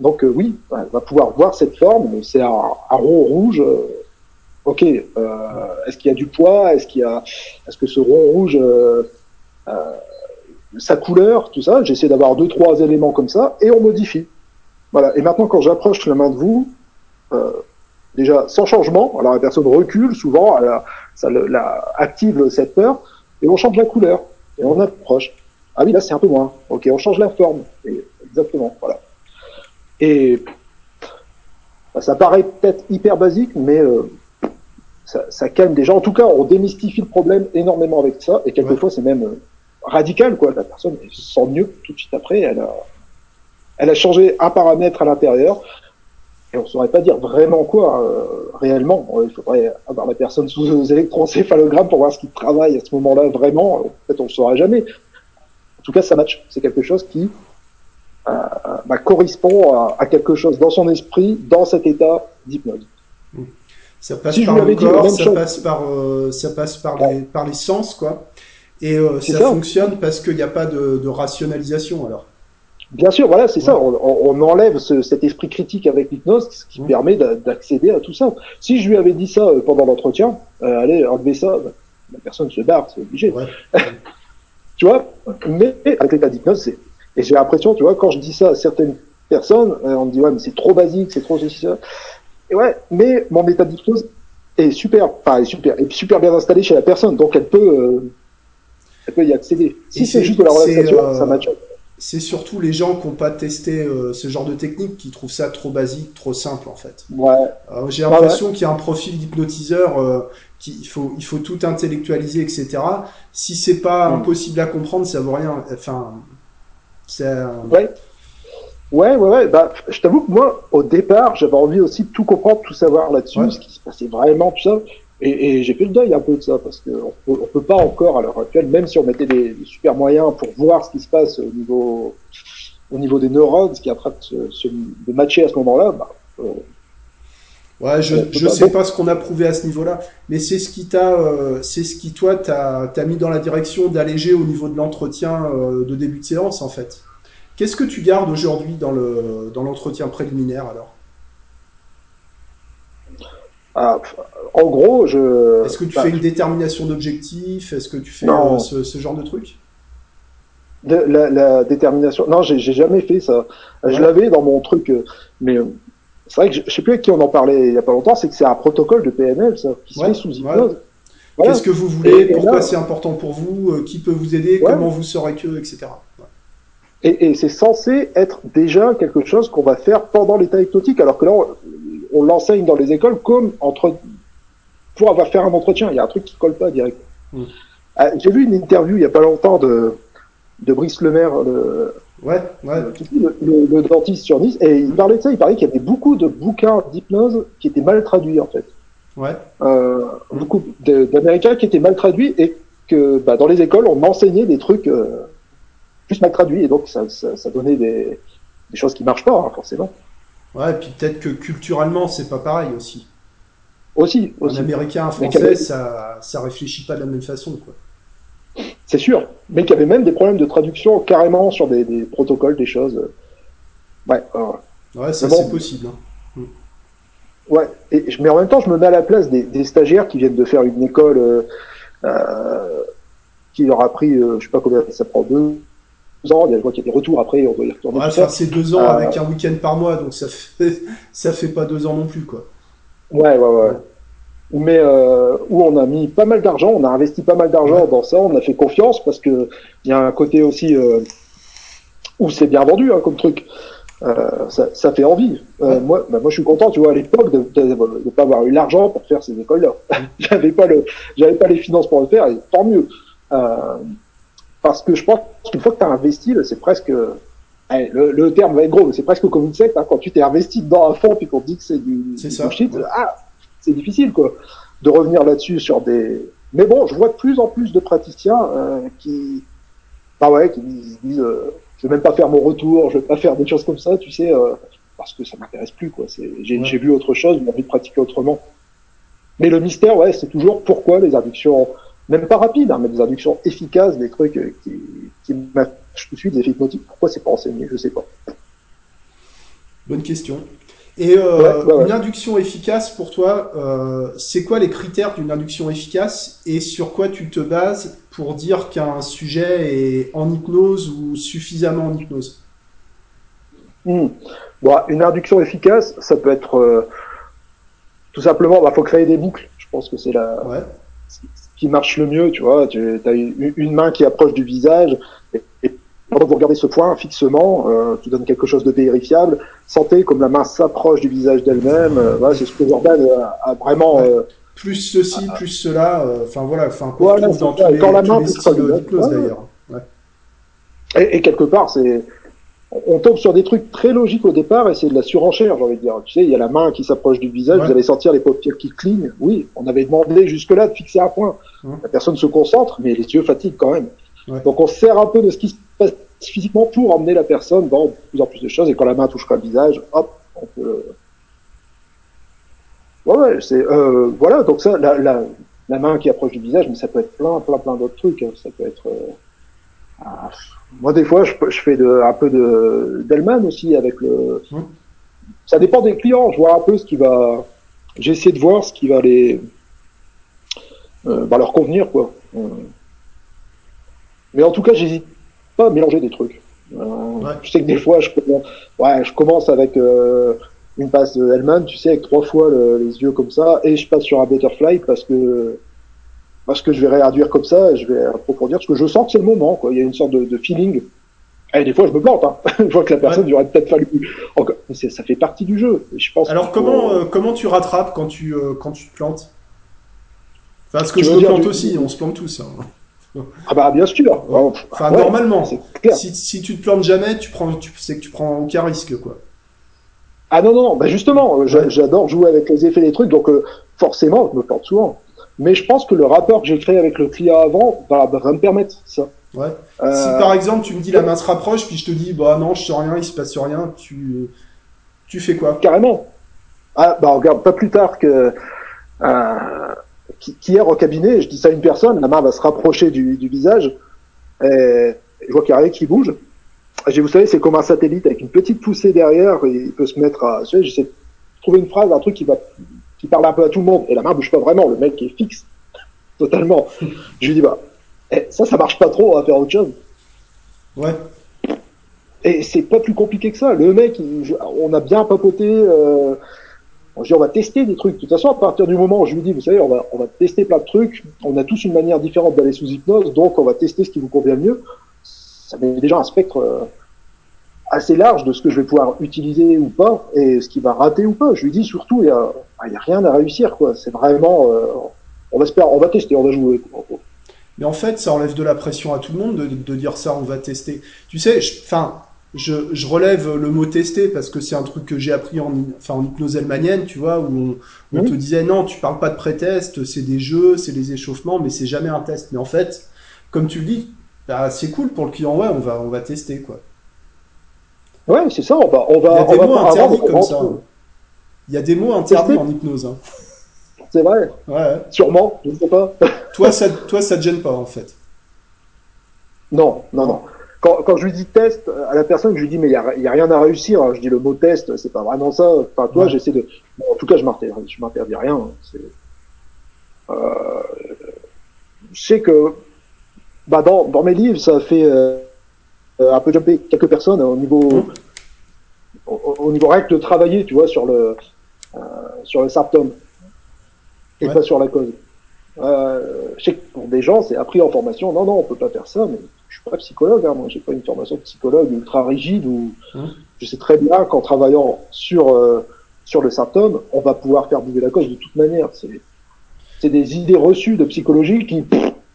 Donc oui, elle va pouvoir voir cette forme, c'est un, un, rond rouge. Ok, est-ce qu'il y a du poids? Est-ce qu'il y a, est-ce que ce rond rouge sa couleur, tout ça? J'essaie d'avoir deux, trois éléments comme ça, et on modifie. Voilà. Et maintenant, quand j'approche la main de vous, euh, déjà sans changement, alors la personne recule souvent, ça la, active cette peur, et on change la couleur, et on approche. Ah oui, là c'est un peu moins. Ok, on change la forme. Et, exactement, voilà. Et bah, ça paraît peut-être hyper basique, mais euh, ça, ça, calme déjà. En tout cas, on démystifie le problème énormément avec ça, et quelquefois c'est même euh, radical, quoi. La personne se sent mieux tout de suite après. Elle a, elle a changé un paramètre à l'intérieur. Et on saurait pas dire vraiment quoi, euh, réellement. Il faudrait avoir la personne sous électroencéphalogramme pour voir ce qui travaille à ce moment-là vraiment. En fait, on le saura jamais. En tout cas, ça match. C'est quelque chose qui euh, bah, correspond à, à, quelque chose dans son esprit, dans cet état d'hypnose. Ça passe par le corps, ça passe par, euh, ça passe par, les, par les sens, quoi. Et euh, ça, fonctionne parce qu'il n'y a pas de, de, rationalisation alors. Bien sûr, voilà, c'est ça. On, on, enlève ce, cet esprit critique avec l'hypnose, ce qui mmh. permet d'accéder à tout ça. Si je lui avais dit ça euh, pendant l'entretien, euh, allez, enlevez ça, bah, la personne se barre, c'est obligé. Ouais. tu vois Mais avec l'état d'hypnose, c'est. Et j'ai l'impression, tu vois, quand je dis ça à certaines personnes, euh, on me dit ouais, mais c'est trop basique, c'est trop ceci, ça. Ouais, mais mon état d'hypnose est super, enfin, est super, est super bien installé chez la personne, donc elle peut elle peut y accéder. Si c'est juste de la relaxation, euh, ça. C'est surtout les gens qui n'ont pas testé euh, ce genre de technique qui trouvent ça trop basique, trop simple en fait. Ouais. Euh, j'ai l'impression qu'il y a un profil d'hypnotiseur qu'il faut, il faut tout intellectualiser, etc. Si c'est pas mm. impossible à comprendre, ça vaut rien. Enfin, c'est. Ouais. Ouais, ouais, ouais. Bah, je t'avoue que moi, au départ, j'avais envie aussi de tout comprendre, tout savoir là-dessus, ce qui se passait vraiment, tout ça. Et, et j'ai fait le deuil un peu de ça parce qu'on peut, on peut pas encore à l'heure actuelle, même si on mettait des, des, super moyens pour voir ce qui se passe au niveau au niveau des neurones, ce qui est en train de, se, se de matcher à ce moment-là, bah, euh, Ouais, je je sais pas ce qu'on a prouvé à ce niveau-là, mais c'est ce qui t'a, euh, c'est ce qui toi t'as t'as mis dans la direction d'alléger au niveau de l'entretien euh, de début de séance en fait. Qu'est-ce que tu gardes aujourd'hui dans le dans l'entretien préliminaire alors? Ah, en gros, je. Est-ce que tu bah, fais une détermination d'objectif? Est-ce que tu fais euh, ce, ce, genre de truc? De, la, la, détermination. Non, j'ai jamais fait ça. Ouais. Je l'avais dans mon truc, euh, mais euh, c'est vrai que je, je, sais plus avec qui on en parlait il y a pas longtemps. C'est que c'est un protocole de PNL, ça, qui se fait sous hypnose. Voilà. Qu'est-ce que vous voulez et, Pourquoi c'est important pour vous? Qui peut vous aider? Comment vous saurez que, etc. Et, et c'est censé être déjà quelque chose qu'on va faire pendant l'état hypnotique, alors que là, on l'enseigne dans les écoles comme entre pour avoir fait un entretien. Il y a un truc qui colle pas direct. Mm. Euh, J'ai vu une interview il y a pas longtemps de de Brice Lemaire, le, ouais, ouais. Le, le, le, dentiste sur Nice, et il parlait de ça. Il parlait qu'il y avait beaucoup de bouquins d'hypnose qui étaient mal traduits en fait. Ouais. Euh, mm. Beaucoup d'Américains qui étaient mal traduits et que bah, dans les écoles on enseignait des trucs euh, mal traduits et donc ça, ça, ça donnait des, des choses qui marchent pas hein, forcément. Ouais, et puis peut-être que culturellement, c'est pas pareil aussi. Aussi, aussi. Un américain, un français, ça, ça réfléchit pas de la même façon, quoi. C'est sûr, mais qu'il y avait même des problèmes de traduction carrément sur des, des protocoles, des choses. Ouais. Ouais, ça bon, c'est possible. Hein. Mm. Ouais, et, mais en même temps, je me mets à la place des, des stagiaires qui viennent de faire une école euh, euh, qui leur a pris, euh, je sais pas combien ça prend, deux, ans, il y a, je vois qu'il y a des retours après, on doit y retourner. Ouais, enfin, c'est deux ans euh, avec un week-end par mois, donc ça fait, ça fait pas deux ans non plus, quoi. Ouais, ouais, ouais. ouais. Mais euh, où on a mis pas mal d'argent, on a investi pas mal d'argent ouais. dans ça, on a fait confiance parce que il y a un côté aussi euh, où c'est bien vendu hein, comme truc. Euh, ça, ça, fait envie. Euh, ouais. moi, bah, moi, je suis content, tu vois, à l'époque, de ne pas avoir eu l'argent pour faire ces écoles-là. j'avais pas le, j'avais pas les finances pour le faire, et tant mieux. Euh, parce que je pense qu'une fois que tu as investi, c'est presque. Allez, le, le, terme va être gros, mais c'est presque comme une secte. Hein, quand tu t'es investi dans un fond puis qu'on te dit que c'est du, du ouais. ah, c'est difficile quoi, de revenir là-dessus sur des. Mais bon, je vois de plus en plus de praticiens euh, qui, bah ouais, qui disent, euh, je vais même pas faire mon retour, je vais pas faire des choses comme ça, tu sais, euh, parce que ça m'intéresse plus quoi. J'ai ouais. vu autre chose, j'ai envie de pratiquer autrement. Mais le mystère, ouais, c'est toujours pourquoi les addictions même pas rapide, hein, mais des inductions efficaces, des trucs euh, qui, qui je suis des effets hypnotiques. Pourquoi c'est pas enseigné? Je sais pas. Bonne question. Et euh, une induction efficace pour toi, euh, c'est quoi les critères d'une induction efficace? Et sur quoi tu te bases pour dire qu'un sujet est en hypnose ou suffisamment en hypnose? Hmm. bon, Une induction efficace, ça peut être euh, tout simplement, il bah, faut créer des boucles. Je pense que c'est la qui marche le mieux. Tu vois, tu as une, main qui approche du visage et pendant que vous regardez ce point fixement, euh, qui donne quelque chose de vérifiable, sentez comme la main s'approche du visage d'elle-même. Euh, voilà, c'est ce que Jordan a, vraiment. Euh, plus ceci, plus cela. Euh, enfin voilà, enfin quoi voilà, dans tous les, quand la main tous les styles d'ailleurs. Ouais. Et, et, quelque part, c'est on tombe sur des trucs très logiques au départ et c'est de la surenchère, j'ai envie de dire. Tu sais, il y a la main qui s'approche du visage, vous allez sentir les paupières qui clignent. Oui, on avait demandé jusque-là de fixer un point. La personne se concentre, mais les yeux fatiguent quand même. Donc on sert un peu de ce qui se passe physiquement pour emmener la personne dans de plus en plus de choses. Et quand la main touchera le visage, hop, on peut. Ouais, c'est euh, voilà. Donc ça, la, la, la, main qui approche du visage, mais ça peut être plein, plein, plein d'autres trucs. Hein. Ça peut être. Euh, moi, des fois, je, je fais de, un peu de d'Elman aussi avec le. Ça dépend des clients. Je vois un peu ce qui va. J'essaie de voir ce qui va les. Euh, va leur convenir, quoi. Euh, mais en tout cas, j'hésite pas à mélanger des trucs. Euh, Je sais que des fois, je, ouais, je commence avec euh, une passe de Hellman, tu sais, avec trois fois les yeux comme ça, et je passe sur un butterfly parce que parce que je vais réduire comme ça, je vais approfondir, parce que je sens que c'est le moment, quoi. Il y a une sorte de, de feeling. Et des fois, je me plante. Hein. je vois que la personne, ouais. aurait peut-être fallu. Encore... Ça fait partie du jeu. Je pense Alors, comment, euh, comment tu rattrapes quand tu, euh, quand tu te plantes? Enfin, parce que je me plante aussi, on se plante tous. Hein. Ah bah bien sûr. Enfin ouais, normalement. Si, si tu te plantes jamais, tu prends, tu sais que tu prends aucun risque quoi. Ah non non, bah justement, ouais. j'adore jouer avec les effets des trucs, donc euh, forcément je me plante souvent. Mais je pense que le rapport que j'ai créé avec le client avant va, va me permettre ça. Ouais. Euh... Si par exemple tu me dis la main se rapproche, puis je te dis bah non je sens rien, il se passe rien, tu tu fais quoi? Carrément. Ah bah regarde, pas plus tard que euh, qu'hier au cabinet, je dis ça à une personne, la main va se rapprocher du, du visage, et je vois qu'il n'y a rien qui bouge. Et vous savez, c'est comme un satellite avec une petite poussée derrière, et il peut se mettre à, je j'essaie de trouver une phrase, un truc qui va, qui parle un peu à tout le monde, et la main bouge pas vraiment, le mec est fixe, totalement. je lui dis, bah, eh, ça, ça marche pas trop, on va faire autre chose. Ouais. Et c'est pas plus compliqué que ça. Le mec, il, on a bien papoté, euh, on dit on va tester des trucs. De toute façon, à partir du moment où je lui dis, vous savez, on va, on va tester plein de trucs, on a tous une manière différente d'aller sous hypnose, donc on va tester ce qui vous convient le mieux. Ça met déjà un spectre euh, assez large de ce que je vais pouvoir utiliser ou pas, et ce qui va rater ou pas. Je lui dis surtout, il y a, il y a rien à réussir, quoi. C'est vraiment, euh, on va se on va tester, on va jouer. Mais en fait, ça enlève de la pression à tout le monde de, de dire ça, on va tester. Tu sais, enfin, je, je, relève le mot tester parce que c'est un truc que j'ai appris en, enfin, en hypnose elmanienne, tu vois, où on, on te disait non, tu parles pas de pré-test, c'est des jeux, c'est les échauffements, mais c'est jamais un test. Mais en fait, comme tu le dis, bah, c'est cool pour le client, ouais, on va, on va tester, quoi. Ouais, c'est ça, on va, on va. Il y a des mots interdits comme ça. Il y a des mots interdits en hypnose. Hein. C'est vrai. Ouais. Sûrement, je ne sais pas. toi, ça, toi, ça te gêne pas, en fait. Non, non, non quand, quand je lui dis test à la personne, je lui dis mais il y a, y a, rien à réussir. Hein. Je dis le mot test, c'est pas vraiment ça. Enfin toi, ouais. j'essaie de. Bon, en tout cas, je m'interdis, je m'interdis rien. Hein. Euh... Je sais que bah dans, dans mes livres, ça fait euh, un peu jumper quelques personnes au niveau mmh. au, au, niveau règle de travailler, tu vois, sur le euh, sur le symptôme et ouais. pas sur la cause. Euh, je sais que pour des gens, c'est appris en formation. Non, non, on peut pas faire ça, mais je suis pas psychologue, hein, moi j'ai pas une formation de psychologue ultra rigide où mmh. je sais très bien qu'en travaillant sur euh, sur le symptôme, on va pouvoir faire bouger la cause de toute manière. C'est c'est des idées reçues de psychologie qui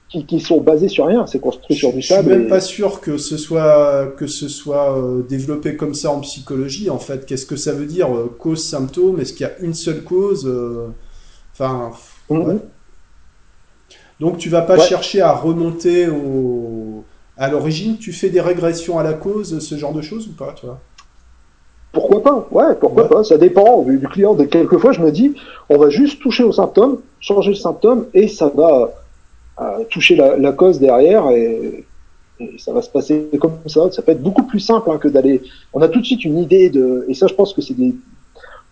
qui, qui sont basées sur rien, c'est construit sur du sable. Je suis même et... pas sûr que ce soit que ce soit euh, développé comme ça en psychologie. En fait, qu'est-ce que ça veut dire euh, cause symptôme? Est-ce qu'il y a une seule cause euh, Enfin, ouais. donc tu vas pas ouais. chercher à remonter au à l'origine, tu fais des régressions à la cause, ce genre de choses ou pas, toi Pourquoi pas? Ouais, pourquoi ouais. pas? Ça dépend du client. De quelquefois, je me dis, on va juste toucher au symptôme, changer le symptôme, et ça va toucher la, la, cause derrière. Et et ça va se passer comme ça. Ça peut être beaucoup plus simple hein, que d'aller. On a tout de suite une idée de, et ça, je pense que c'est des,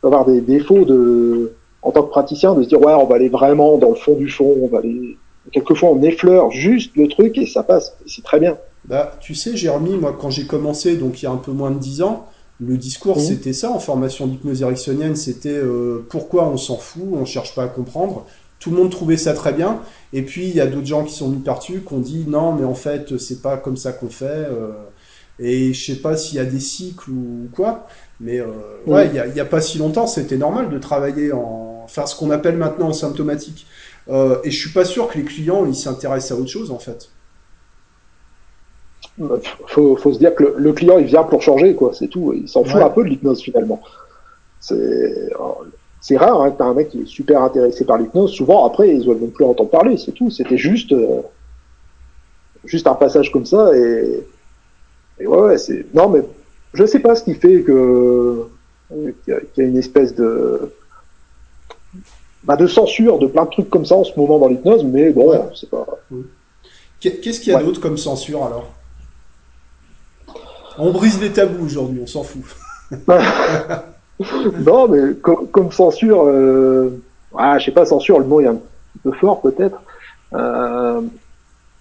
avoir des défauts de, en tant que praticien, de se dire ouais, on va aller vraiment dans le fond du fond, on va aller. Quelquefois, on effleure juste le truc et ça passe. C'est très bien. Bah, tu sais, Jérémy, moi, quand j'ai commencé, donc il y a un peu moins de dix ans, le discours, mmh. c'était ça en formation d'hypnose ericksonienne, c'était euh, pourquoi on s'en fout, on cherche pas à comprendre. Tout le monde trouvait ça très bien. Et puis, il y a d'autres gens qui sont mis par-dessus, qui ont dit non, mais en fait, c'est pas comme ça qu'on fait. Euh, et je sais pas s'il y a des cycles ou quoi, mais euh, ouais, il y, a, pas si longtemps, c'était normal de travailler en, enfin, ce qu'on appelle maintenant en symptomatique. Euh, et je suis pas sûr que les clients ils s'intéressent à autre chose en fait. Faut, faut se dire que le, client il vient pour changer quoi, c'est tout. Il s'en fout un peu de l'hypnose finalement. C'est c'est rare hein, t'as un mec qui est super intéressé par l'hypnose. Souvent, après, ils veulent même plus entendre parler, c'est tout. C'était juste, euh, juste un passage comme ça et, et ouais, ouais c'est. Non, mais je sais pas ce qui fait que qu'il y, a une espèce de bah, de censure de plein de trucs comme ça en ce moment dans l'hypnose, mais bon, ouais. c'est pas. Qu'est-ce qu'il y a d'autre comme censure alors? On brise les tabous aujourd'hui, on s'en fout. non, mais comme, censure, euh, ah, je sais pas, censure, le mot est un petit peu fort peut-être. Euh,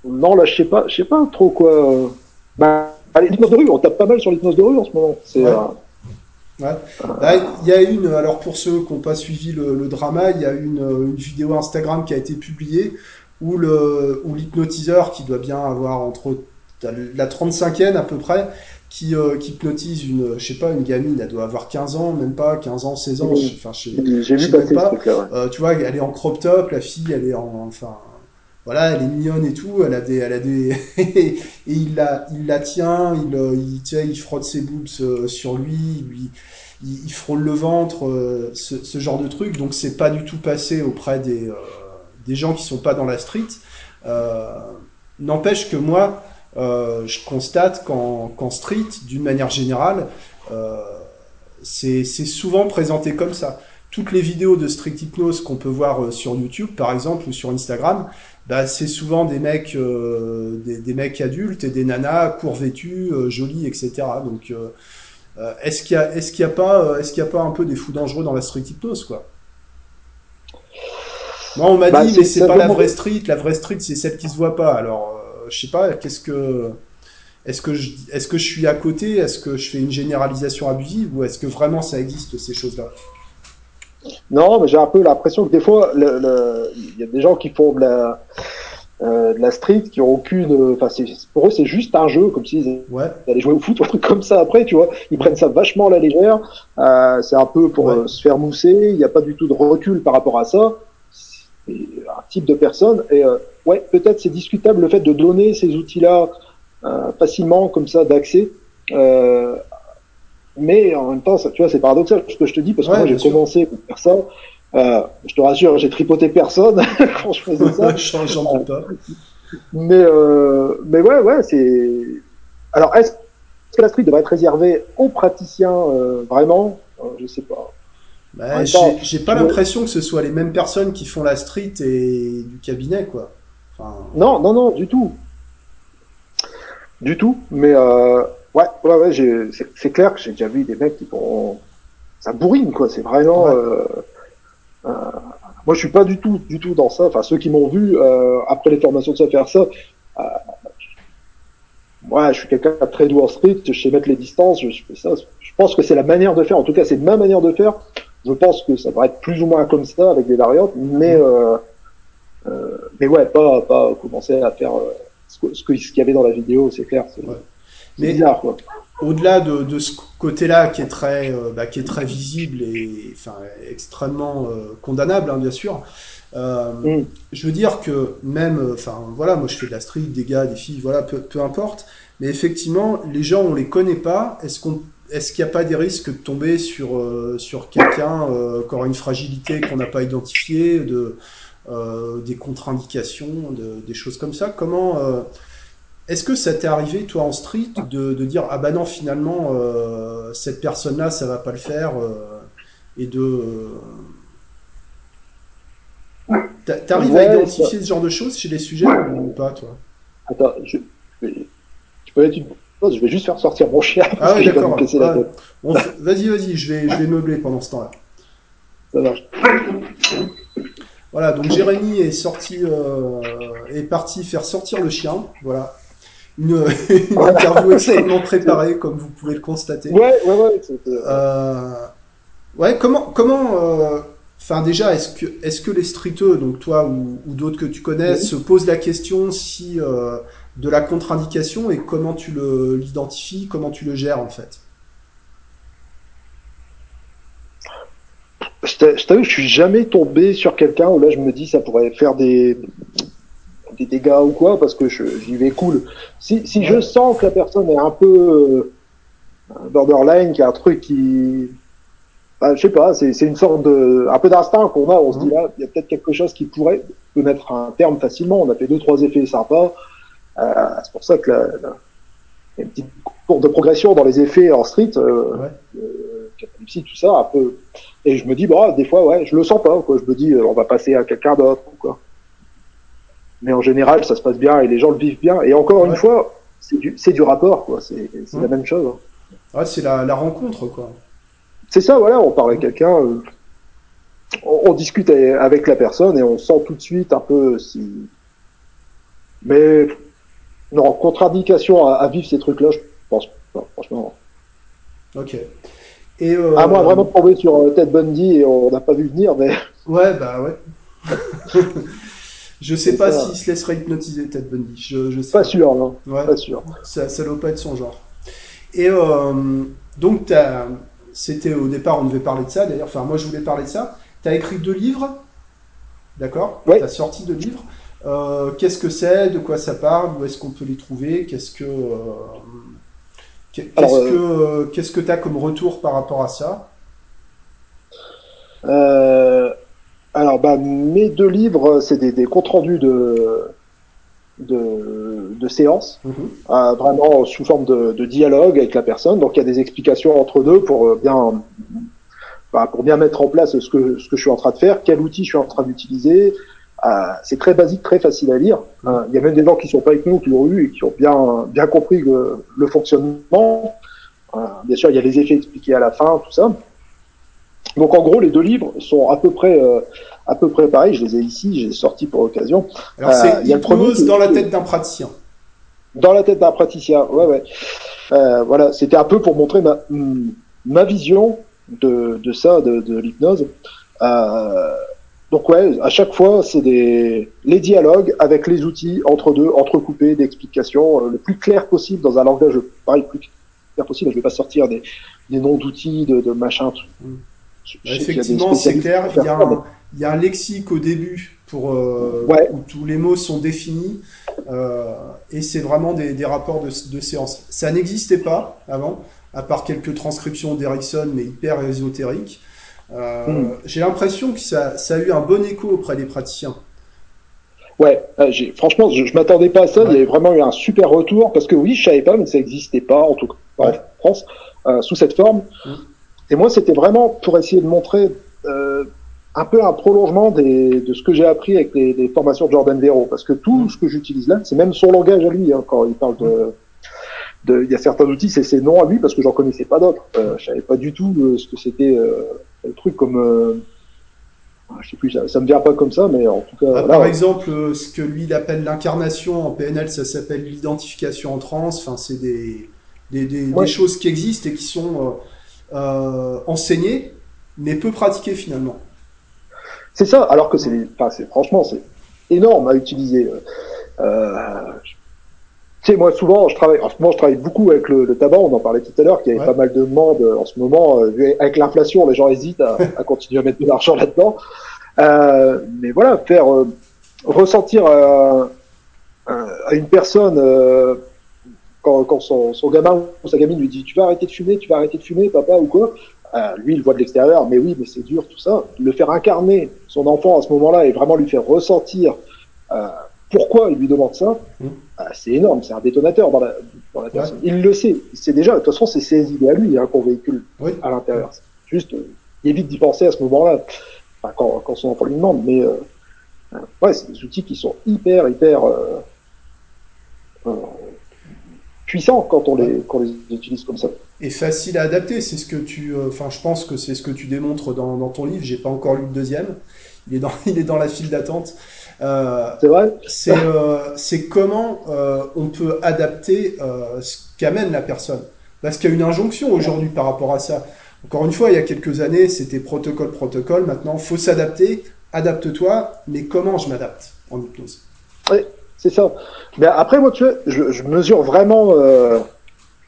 non, là, je sais pas, je sais pas trop quoi. Bah, l'hypnose de rue, on tape pas mal sur l'hypnose de rue en ce moment. C'est. Euh, ouais. Bah, il y a une, alors pour ceux qui n'ont pas suivi le, drama, il y a une, une, vidéo Instagram qui a été publiée où le, où l'hypnotiseur qui doit bien avoir entre la 35e à peu près, qui, euh, qui hypnotise une, je sais pas, une gamine, elle doit avoir 15 ans, même pas 15 ans, 16 ans, enfin, je, j'ai vu passer pas. Euh, tu vois, elle est en crop top, la fille, elle est en, enfin, voilà, elle est mignonne et tout, elle a des, elle a des, et il la, il la tient, il, euh, il, tu sais, il frotte ses boobs euh, sur lui, lui, il, frôle le ventre, euh, ce, ce, genre de truc, donc c'est pas du tout passé auprès des, des gens qui sont pas dans la street. N'empêche que moi, euh, je constate qu'en street, d'une manière générale, euh, c'est souvent présenté comme ça. Toutes les vidéos de street hypnose qu'on peut voir euh, sur YouTube, par exemple, ou sur Instagram, bah, c'est souvent des mecs, euh, des, des, mecs adultes et des nanas court vêtues, jolies, etc. Donc, est-ce qu'il y a, est-ce qu'il y a pas, est-ce qu'il y a pas un peu des fous dangereux dans la street hypnose, quoi? Moi, on m'a bah, dit, mais c'est pas la vraie street. La vraie street, c'est celle qui se voit pas. Alors, je sais pas, qu'est-ce que est-ce que je est-ce que je suis à côté? Est-ce que je fais une généralisation abusive? Ou est-ce que vraiment ça existe ces choses-là? Non, mais j'ai un peu l'impression que des fois, il y a des gens qui font de la euh, de la street qui ont aucune enfin pour eux c'est juste un jeu comme s'ils ouais. allaient jouer au foot ou un truc comme ça. Après tu vois ils prennent ça vachement à la légère. Euh, c'est un peu pour euh, se faire mousser. Il n'y a pas du tout de recul par rapport à ça un type de personne et euh, ouais, peut-être c'est discutable le fait de donner ces outils-là euh, facilement comme ça d'accès. Euh, mais en même temps, ça, tu vois, c'est paradoxal ce que je te dis parce que moi j'ai commencé pour faire ça. Euh, je te rassure, j'ai tripoté personne quand je faisais ça. J'en doute pas. Mais euh, mais ouais, ouais, c'est. Alors est-ce que la street devrait être réservée aux praticiens euh, vraiment? Euh, Je sais pas. Bah, j'ai pas l'impression que ce soit les mêmes personnes qui font la street et du cabinet, quoi. Non, non, non, du tout. Du tout. Mais euh, ouais, ouais, ouais, c'est clair que j'ai déjà vu des mecs qui font. Ça bourrine, quoi. C'est vraiment. Euh, euh, moi, je suis pas du tout, du tout dans ça. Enfin, ceux qui m'ont vu après les formations de ça faire ça. Moi, je suis quelqu'un très doux en street. Je sais mettre les distances. Je, fais ça. Je pense que c'est la manière de faire. En tout cas, c'est ma manière de faire. Je pense que ça va être plus ou moins comme ça avec des variantes, mais euh, euh, mais ouais, pas, pas commencer à faire euh, ce qu'il ce y avait dans la vidéo, c'est clair. C'est ouais. bizarre, quoi. Au-delà de, de, ce côté-là qui est très, bah, qui est très visible et enfin extrêmement condamnable, hein, bien sûr. Euh, mm. Je veux dire que même, enfin voilà, moi je fais de la street, des gars, des filles, voilà, peu, peu importe. Mais effectivement, les gens on les connaît pas. Est-ce qu'on est-ce qu'il n'y a pas des risques de tomber sur, euh, sur quelqu'un euh, qui aura une fragilité qu'on n'a pas identifiée, de, euh, des contre-indications, de, des choses comme ça? Comment est-ce que ça t'est arrivé toi en street de, de dire ah bah non finalement cette personne-là ça va pas le faire et de T'arrives ouais, à identifier ça... ce genre de choses chez les sujets ou pas toi? Attends, je... peux être une je vais juste faire sortir mon chien. Ah ouais, d'accord. vas-y, vas-y, je vais, je vais meubler pendant ce temps-là. Ça marche. Voilà, donc Jérémy est sorti, euh, est parti faire sortir le chien. Voilà. Une, une interview extrêmement préparée, comme vous pouvez le constater. Ouais, ouais, ouais. Euh, ouais, comment, comment, euh, enfin déjà, est-ce que, est-ce que les streeteux, donc toi ou, ou d'autres que tu connais, se posent la question si euh, de la contre-indication et comment tu l'identifies, comment tu le gères en fait je t'avoue, je suis jamais tombé sur quelqu'un où là je me dis ça pourrait faire des, des dégâts ou quoi parce que j'y vais cool. Si, si je sens que la personne est un peu euh, borderline, qu'il y a un truc qui, bah, je sais pas, c'est une sorte de, un peu d'instinct qu'on a. On se dit là, il y a peut-être quelque chose qui pourrait peut mettre un terme facilement. On a fait deux trois effets sympas. Euh, c'est pour ça que la, la, y a une petite courbe de progression dans les effets en street. Euh, ouais. euh, tout ça, un peu et je me dis, bah, des fois, ouais, je le sens pas, quoi. Je me dis, on va passer à quelqu'un d'autre, quoi. Mais en général, ça se passe bien et les gens le vivent bien. Et encore une fois, c'est du, c'est du rapport, quoi. C'est, c'est la même chose. Hein. Ouais, c'est la, la rencontre, quoi. C'est ça, voilà. On parle avec quelqu'un, euh, on, on, discute avec la personne et on sent tout de suite un peu si. Mais non, contre-indication à, à vivre ces trucs-là, je pense pas, franchement. Ok. Et euh, à moins vraiment de tomber sur euh, Ted Bundy et on n'a pas vu venir, mais. Ouais, bah ouais. je sais pas s'il se laisserait hypnotiser Ted Bundy. Je, je sais pas, pas, sûr, non. Ouais. Pas sûr. Ça, ça doit pas être son genre. Et euh, donc, c'était au départ, on devait parler de ça d'ailleurs. Enfin, moi, je voulais parler de ça. Tu as écrit deux livres, d'accord? Ouais. Tu as sorti deux livres. Euh, qu'est-ce que c'est De quoi ça parle Où est-ce qu'on peut les trouver Qu'est-ce que. Euh, Qu'est-ce que euh, qu'est-ce que tu as comme retour par rapport à ça? Alors, bah, mes deux livres, c'est des, des, comptes rendus de, de, de séances, -hmm. euh, vraiment sous forme de, de, dialogue avec la personne. Donc, il y a des explications entre deux pour bien, bah, pour bien mettre en place ce que, ce que je suis en train de faire, quel outil je suis en train d'utiliser, c'est très basique, très facile à lire. Euh, il y a même des gens qui sont pas avec nous, qui l'ont lu et qui ont bien bien compris le, le fonctionnement. Euh, bien sûr, il y a les effets expliqués à la fin, tout ça. Donc en gros, les deux livres sont à peu près à peu près pareils. Je les ai ici, j'ai sorti pour l'occasion. Alors c'est a le premier dans la tête d'un praticien. Dans la tête d'un praticien, ouais ouais. voilà, c'était un peu pour montrer ma ma vision de de ça, de, de l'hypnose. Euh, donc ouais, à chaque fois, c'est des les dialogues avec les outils entre deux, entrecoupés d'explications euh, le plus clair possible dans un langage pareil le plus clair possible. Je vais pas sortir des, des noms d'outils, de, de machin. Mmh. Effectivement, c'est clair. Il y, a un, il y a un lexique au début pour euh, ouais. où tous les mots sont définis euh, et c'est vraiment des, des rapports de, de séance. Ça n'existait pas avant, à part quelques transcriptions d'Erickson, mais hyper ésotériques. Euh, mmh. J'ai l'impression que ça, ça, a eu un bon écho auprès des praticiens. Ouais, euh, franchement, je, je m'attendais pas à ça. Ouais. Il y avait vraiment eu un super retour parce que oui, je savais pas, mais ça n'existait pas en tout cas en ouais. France euh, sous cette forme. Mmh. Et moi, c'était vraiment pour essayer de montrer euh, un peu un prolongement des, de ce que j'ai appris avec les, les, formations de Jordan Vero, parce que tout mmh. ce que j'utilise là, c'est même son langage à lui hein, quand il parle de, il y a certains outils, c'est ses noms à lui parce que j'en connaissais pas d'autres. Euh, je savais pas du tout euh, ce que c'était euh, le truc comme. Euh, je sais plus, ça, ça me vient pas comme ça, mais en tout cas. Bah, par exemple, ce que lui il appelle l'incarnation en PNL, ça s'appelle l'identification en transe. Enfin, c'est des des, des, ouais. des, choses qui existent et qui sont enseignées, mais peu pratiquées finalement. C'est ça. Alors que c'est franchement, c'est énorme à utiliser. Euh, tu sais, moi, souvent, je travaille, en ce moment, je travaille beaucoup avec le, le tabac, on en parlait tout à l'heure, qu'il y avait ouais. pas mal de demandes euh, en ce moment. Euh, avec l'inflation, les gens hésitent à, à, continuer à mettre de l'argent là-dedans. Euh, mais voilà, faire euh, ressentir à, à, une personne, euh, quand, quand son, son, gamin ou sa gamine lui dit Tu vas arrêter de fumer, tu vas arrêter de fumer, papa, ou quoi lui, il voit de l'extérieur, mais oui, mais c'est dur, tout ça. Le faire incarner son enfant à ce moment-là et vraiment lui faire ressentir pourquoi il lui demande ça, mmh. bah, c'est énorme, c'est un détonateur dans la, dans la personne. Ouais. Il le sait, il sait déjà, de toute façon, c'est ses idées à lui hein, qu'on véhicule oui. à l'intérieur. Juste, euh, il évite d'y penser à ce moment-là, enfin, quand, quand, son enfant lui demande, mais euh, ouais, c'est des outils qui sont hyper, hyper euh, puissants quand on les, quand on les utilise comme ça. Et facile à adapter, c'est ce que tu, enfin, je pense que c'est ce que tu démontres dans, dans ton livre. J'ai pas encore lu le deuxième. Il est dans, il est dans la file d'attente. Euh, c'est vrai? C'est, euh, c'est comment euh, on peut adapter ce qu'amène la personne. Parce qu'il y a une injonction aujourd'hui par rapport à ça. Encore une fois, il y a quelques années, c'était protocole, protocole. Maintenant, faut s'adapter. Adapte-toi. Mais comment je m'adapte en hypnose? Oui, c'est ça. Mais après, moi, tu vois, je, je mesure vraiment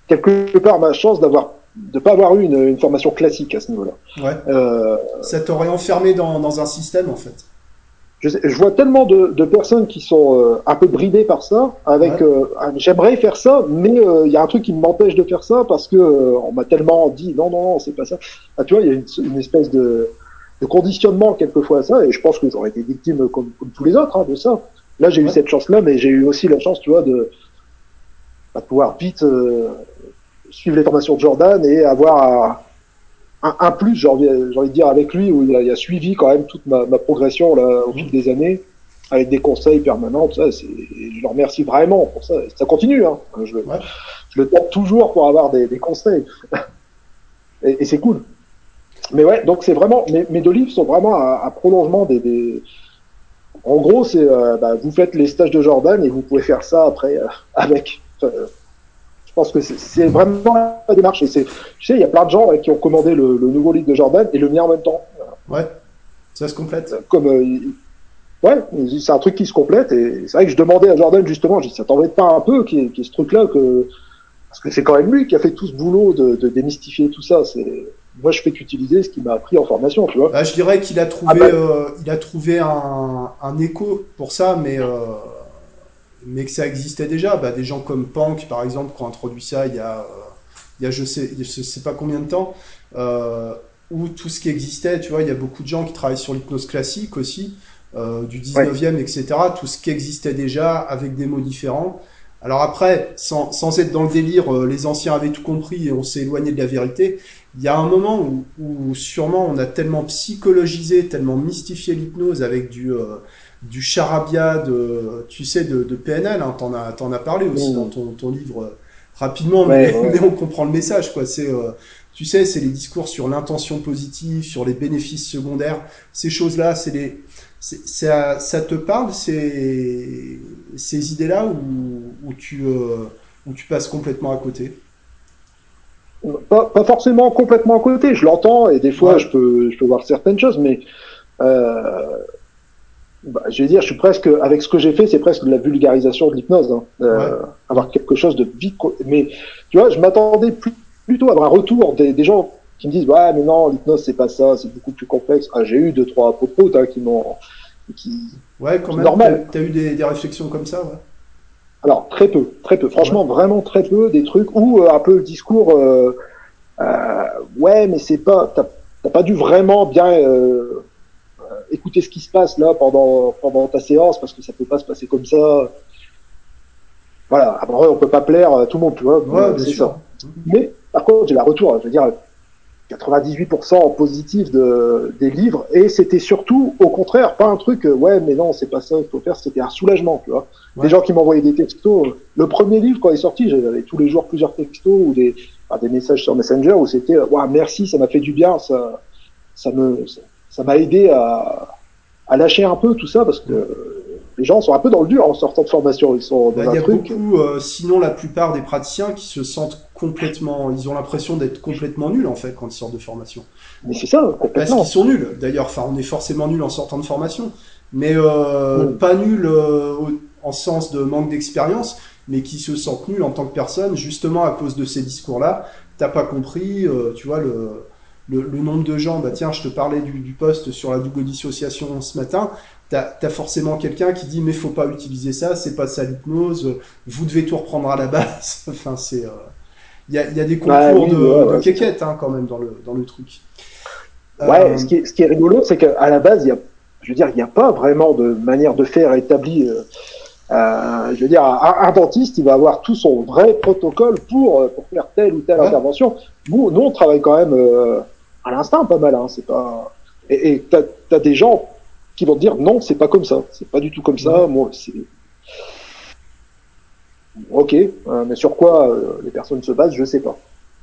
quelque part ma chance d'avoir de pas avoir eu une, une formation classique à ce niveau-là. Ouais. Ça t'aurait enfermé dans, dans, un système, en fait. Je, sais, je vois tellement de, de, personnes qui sont euh, un peu bridées par ça, avec ouais. euh, j'aimerais faire ça, mais euh, il y a un truc qui m'empêche de faire ça parce que euh, on m'a tellement dit non non non c'est pas ça. Ah, tu vois, il y a une, une espèce de, de, conditionnement quelquefois à ça, et je pense que j'aurais été victime comme, comme, tous les autres hein, de ça. Là j'ai ouais. eu cette chance-là, mais j'ai eu aussi la chance, tu vois, de, bah, de pouvoir vite suivre les formations de Jordan et avoir un, un plus, j'ai envie, envie, de dire, avec lui, où il a, il a suivi quand même toute ma, ma progression là, au fil des années, avec des conseils permanents. Ça, je le remercie vraiment pour ça. Ça continue. Hein. Je, ouais. je le tape toujours pour avoir des, des conseils. et, et c'est cool. Mais ouais, donc c'est vraiment, mes, mes, deux livres sont vraiment un, prolongement des, des, En gros, c'est, euh, bah, vous faites les stages de Jordan et vous pouvez faire ça après euh, avec. Euh, pense que c'est vraiment la démarche. Et tu sais, il y a plein de gens ouais, qui ont commandé le, le, nouveau livre de Jordan et le mien en même temps. Ouais, ça se complète. Comme, euh, ouais, c'est un truc qui se complète. Et c'est vrai que je demandais à Jordan justement, je dis, ça t'embête pas un peu y, ait ce truc-là que parce que c'est quand même lui qui a fait tout ce boulot de, de démystifier tout ça. C'est moi, je fais qu'utiliser ce qu'il m'a appris en formation, tu vois. Bah, je dirais qu'il a trouvé, ah bah... euh, il a trouvé un, un, écho pour ça, mais. Euh mais que ça existait déjà. Bah, des gens comme Pank, par exemple, qui ont introduit ça il y a, il y a je sais, je sais pas combien de temps, euh, ou tout ce qui existait, tu vois, il y a beaucoup de gens qui travaillent sur l'hypnose classique aussi, euh, du 19e, ouais. etc., tout ce qui existait déjà avec des mots différents. Alors après, sans, sans être dans le délire, euh, les anciens avaient tout compris et on s'est éloigné de la vérité. Il y a un moment où, où, sûrement on a tellement psychologisé, tellement mystifié l'hypnose avec du, euh, du charabia de, tu sais, de, de PNL, hein, t'en as, t'en as parlé aussi mmh. dans ton, ton livre euh, rapidement, mais, ouais, ouais. mais, on comprend le message, quoi. C'est, euh, tu sais, c'est les discours sur l'intention positive, sur les bénéfices secondaires, ces choses-là, c'est les, ça, ça te parle ces, ces idées-là ou, ou tu, euh, ou tu passes complètement à côté? Pas, pas, forcément complètement à côté, je l'entends et des fois ouais. je peux, je peux voir certaines choses, mais euh, bah, je vais dire, je suis presque, avec ce que j'ai fait, c'est presque de la vulgarisation de l'hypnose. Hein. Euh, ouais. Avoir quelque chose de vite. Mais tu vois, je m'attendais plus, plutôt à avoir un retour des, des, gens qui me disent Ouais, mais non, l'hypnose, c'est pas ça, c'est beaucoup plus complexe. Ah, j'ai eu deux, trois propos hein, qui m'ont. Qui, ouais, quand même. Normal. T'as eu des, des, réflexions comme ça, ouais. Alors, très peu, très peu. Franchement, ouais. vraiment très peu. Des trucs où euh, un peu le discours euh, euh, Ouais, mais c'est pas. T'as pas dû vraiment bien euh, écouter ce qui se passe là pendant pendant ta séance parce que ça peut pas se passer comme ça. Voilà, après on peut pas plaire à tout le monde, tu vois. Ouais, c'est ça. Mais par contre, j'ai la retour, je veux dire 98% positif de, des livres et c'était surtout au contraire pas un truc ouais mais non c'est pas ça qu'il faut faire c'était un soulagement tu vois ouais. des gens qui m'envoyaient des textos le premier livre quand il est sorti j'avais tous les jours plusieurs textos ou des enfin, des messages sur Messenger où c'était ouais merci ça m'a fait du bien ça ça me ça m'a aidé à, à lâcher un peu tout ça parce que les gens sont un peu dans le dur en sortant de formation. Ils sont bah, dans Il y a truc. beaucoup, euh, sinon la plupart des praticiens qui se sentent complètement, ils ont l'impression d'être complètement nuls en fait quand ils sortent de formation. Mais c'est ça, complètement. Parce qu'ils sont nuls. D'ailleurs, enfin, on est forcément nuls en sortant de formation, mais euh, mmh. pas nuls euh, en sens de manque d'expérience, mais qui se sentent nuls en tant que personne, justement à cause de ces discours-là. T'as pas compris, euh, tu vois le le, le, nombre de gens, bah tiens, je te parlais du, du poste sur la double dissociation ce matin, t'as as forcément quelqu'un qui dit mais faut pas utiliser ça, c'est pas ça l'hypnose, vous devez tout reprendre à la base. enfin c'est, il euh, y, a, y, a, des concours ah, oui, de, ouais, de quéquettes hein, quand même dans le dans le truc. Ouais, euh... ce, qui est, ce qui est rigolo, c'est qu'à la base, il y a, je veux dire, il n'y a pas vraiment de manière de faire établie. Euh, euh, je veux dire, un, un, dentiste, il va avoir tout son vrai protocole pour pour faire telle ou telle ouais. intervention. Nous, nous, on travaille quand même à l'instinct pas mal. Hein, c'est pas et, t'as as des gens qui vont te dire non, c'est pas comme ça, c'est pas du tout comme ça. Moi, c'est ok, mais sur quoi les personnes se basent, je sais pas.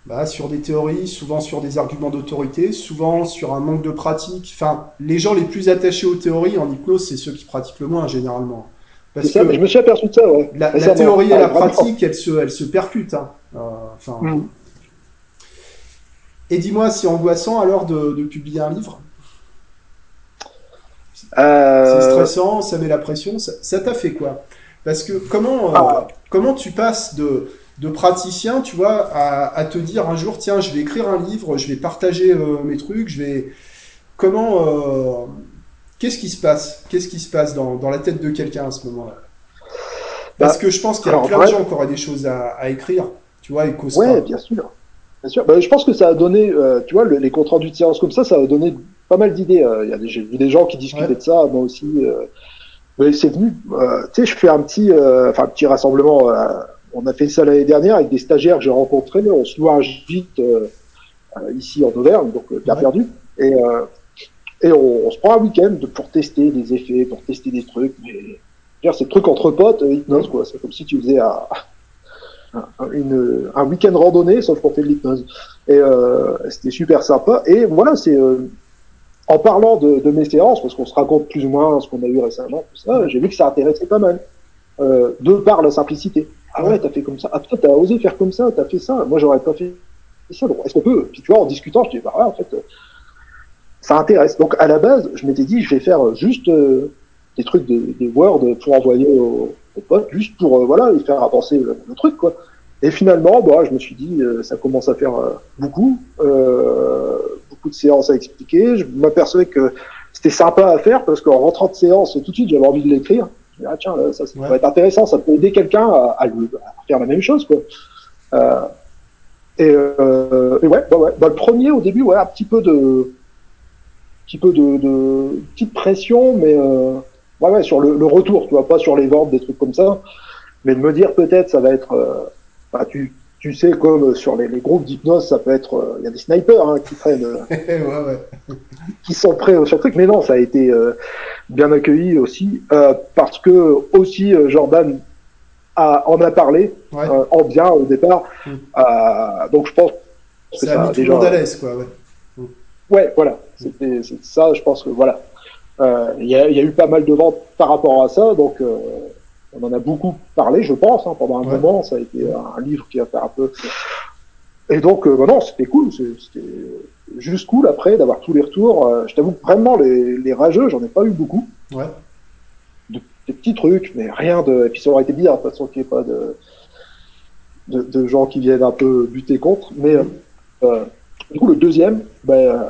Bah, sur des théories, souvent sur des arguments d'autorité, souvent sur un manque de pratique. Enfin, les gens les plus attachés aux théories en hypnose, c'est ceux qui pratiquent le moins généralement. Parce que je me suis aperçu de ça, ouais. La, théorie et la pratique, elles se, elles se percutent. Hein. Euh. Mm. Et dis-moi, c'est angoissant alors de, de, publier un livre? Euh... C'est stressant, ça met la pression. Ça t'a fait quoi? Parce que comment, euh, ah. comment tu passes de de praticien, tu vois, à, te dire un jour, tiens, je vais écrire un livre, je vais partager euh, mes trucs, je vais... Comment... Euh, qu'est-ce qui se passe? Qu'est-ce qui se passe dans, la tête de quelqu'un à ce moment-là? Parce bah, que je pense qu'il y a plein de gens qui auraient des choses à, écrire, tu vois, et Ouais, bien sûr. Bien sûr. Bah, je pense que ça a donné, euh, tu vois, les comptes rendus de séance comme ça, ça a donné pas mal d'idées. J'ai vu des gens qui discutaient de ça, moi aussi. mais c'est venu, tu sais, je fais un petit, enfin, un petit rassemblement on a fait ça l'année dernière avec des stagiaires que j'ai rencontrés. On se loue un gîte euh, euh, ici en Auvergne, donc euh, bien perdu. Et, et on, se prend un week-end pour tester des effets, pour tester des trucs. Mais c'est truc entre potes, hypnose quoi. C'est comme si tu faisais un, une, un week-end randonnée, sauf qu'on fait de l'hypnose. Et c'était super sympa. Et voilà, c'est en parlant de, de, mes séances, parce qu'on se raconte plus ou moins ce qu'on a eu récemment, tout ça, j'ai vu que ça intéressait pas mal. Euh, de par la simplicité. Ah ouais, t'as fait comme ça. Ah putain, t'as osé faire comme ça, t'as fait ça. Moi, j'aurais pas fait ça. Est-ce qu'on peut? Puis tu vois, en discutant, je dis, bah ouais, en fait, ça intéresse. Donc, à la base, je m'étais dit, je vais faire juste euh, des trucs, des, des Word pour envoyer aux, potes, juste pour, euh, voilà, faire avancer le, truc, quoi. Et finalement, bah, je me suis dit, euh, ça commence à faire beaucoup, beaucoup de séances à expliquer. Je m'apercevais que c'était sympa à faire parce qu'en rentrant de séance, tout de suite, j'avais envie de l'écrire ah tiens, ça, ça être intéressant, ça peut aider quelqu'un à, à, faire la même chose, quoi. Euh, et, euh, et, ouais, bah ouais. Bah, le premier au début, ouais, un petit peu de, petit peu de, de petite pression, mais euh, ouais, ouais, sur le, le, retour, tu vois, pas sur les ventes, des trucs comme ça, mais de me dire peut-être ça va être, euh, bah, tu, tu sais, comme sur les, les groupes d'hypnose, ça peut être, euh, il y a des snipers hein, qui ouais, ouais. qui sont prêts sur le truc, mais non, ça a été euh, bien accueilli aussi, euh, parce que aussi Jordan a, en a parlé en bien au départ, mm. donc je pense que ça, a mis tout le monde à l'aise, quoi. Ouais, mm. ouais voilà, c'était ça, je pense que voilà, il y a, y, a, eu pas mal de ventes par rapport à ça, donc on en a beaucoup parlé, je pense, hein, pendant un moment. Ça a été un livre qui a fait un peu. Et donc, euh, bah non, c'était cool. C'était juste cool après d'avoir tous les retours. Euh, je t'avoue vraiment, les, les rageux, j'en ai pas eu beaucoup. Ouais. De, des petits trucs, mais rien de. Et puis ça aurait été bien, de toute façon, qu'il n'y ait pas de, de, de, gens qui viennent un peu buter contre. Mais euh, euh du coup, le deuxième, ben,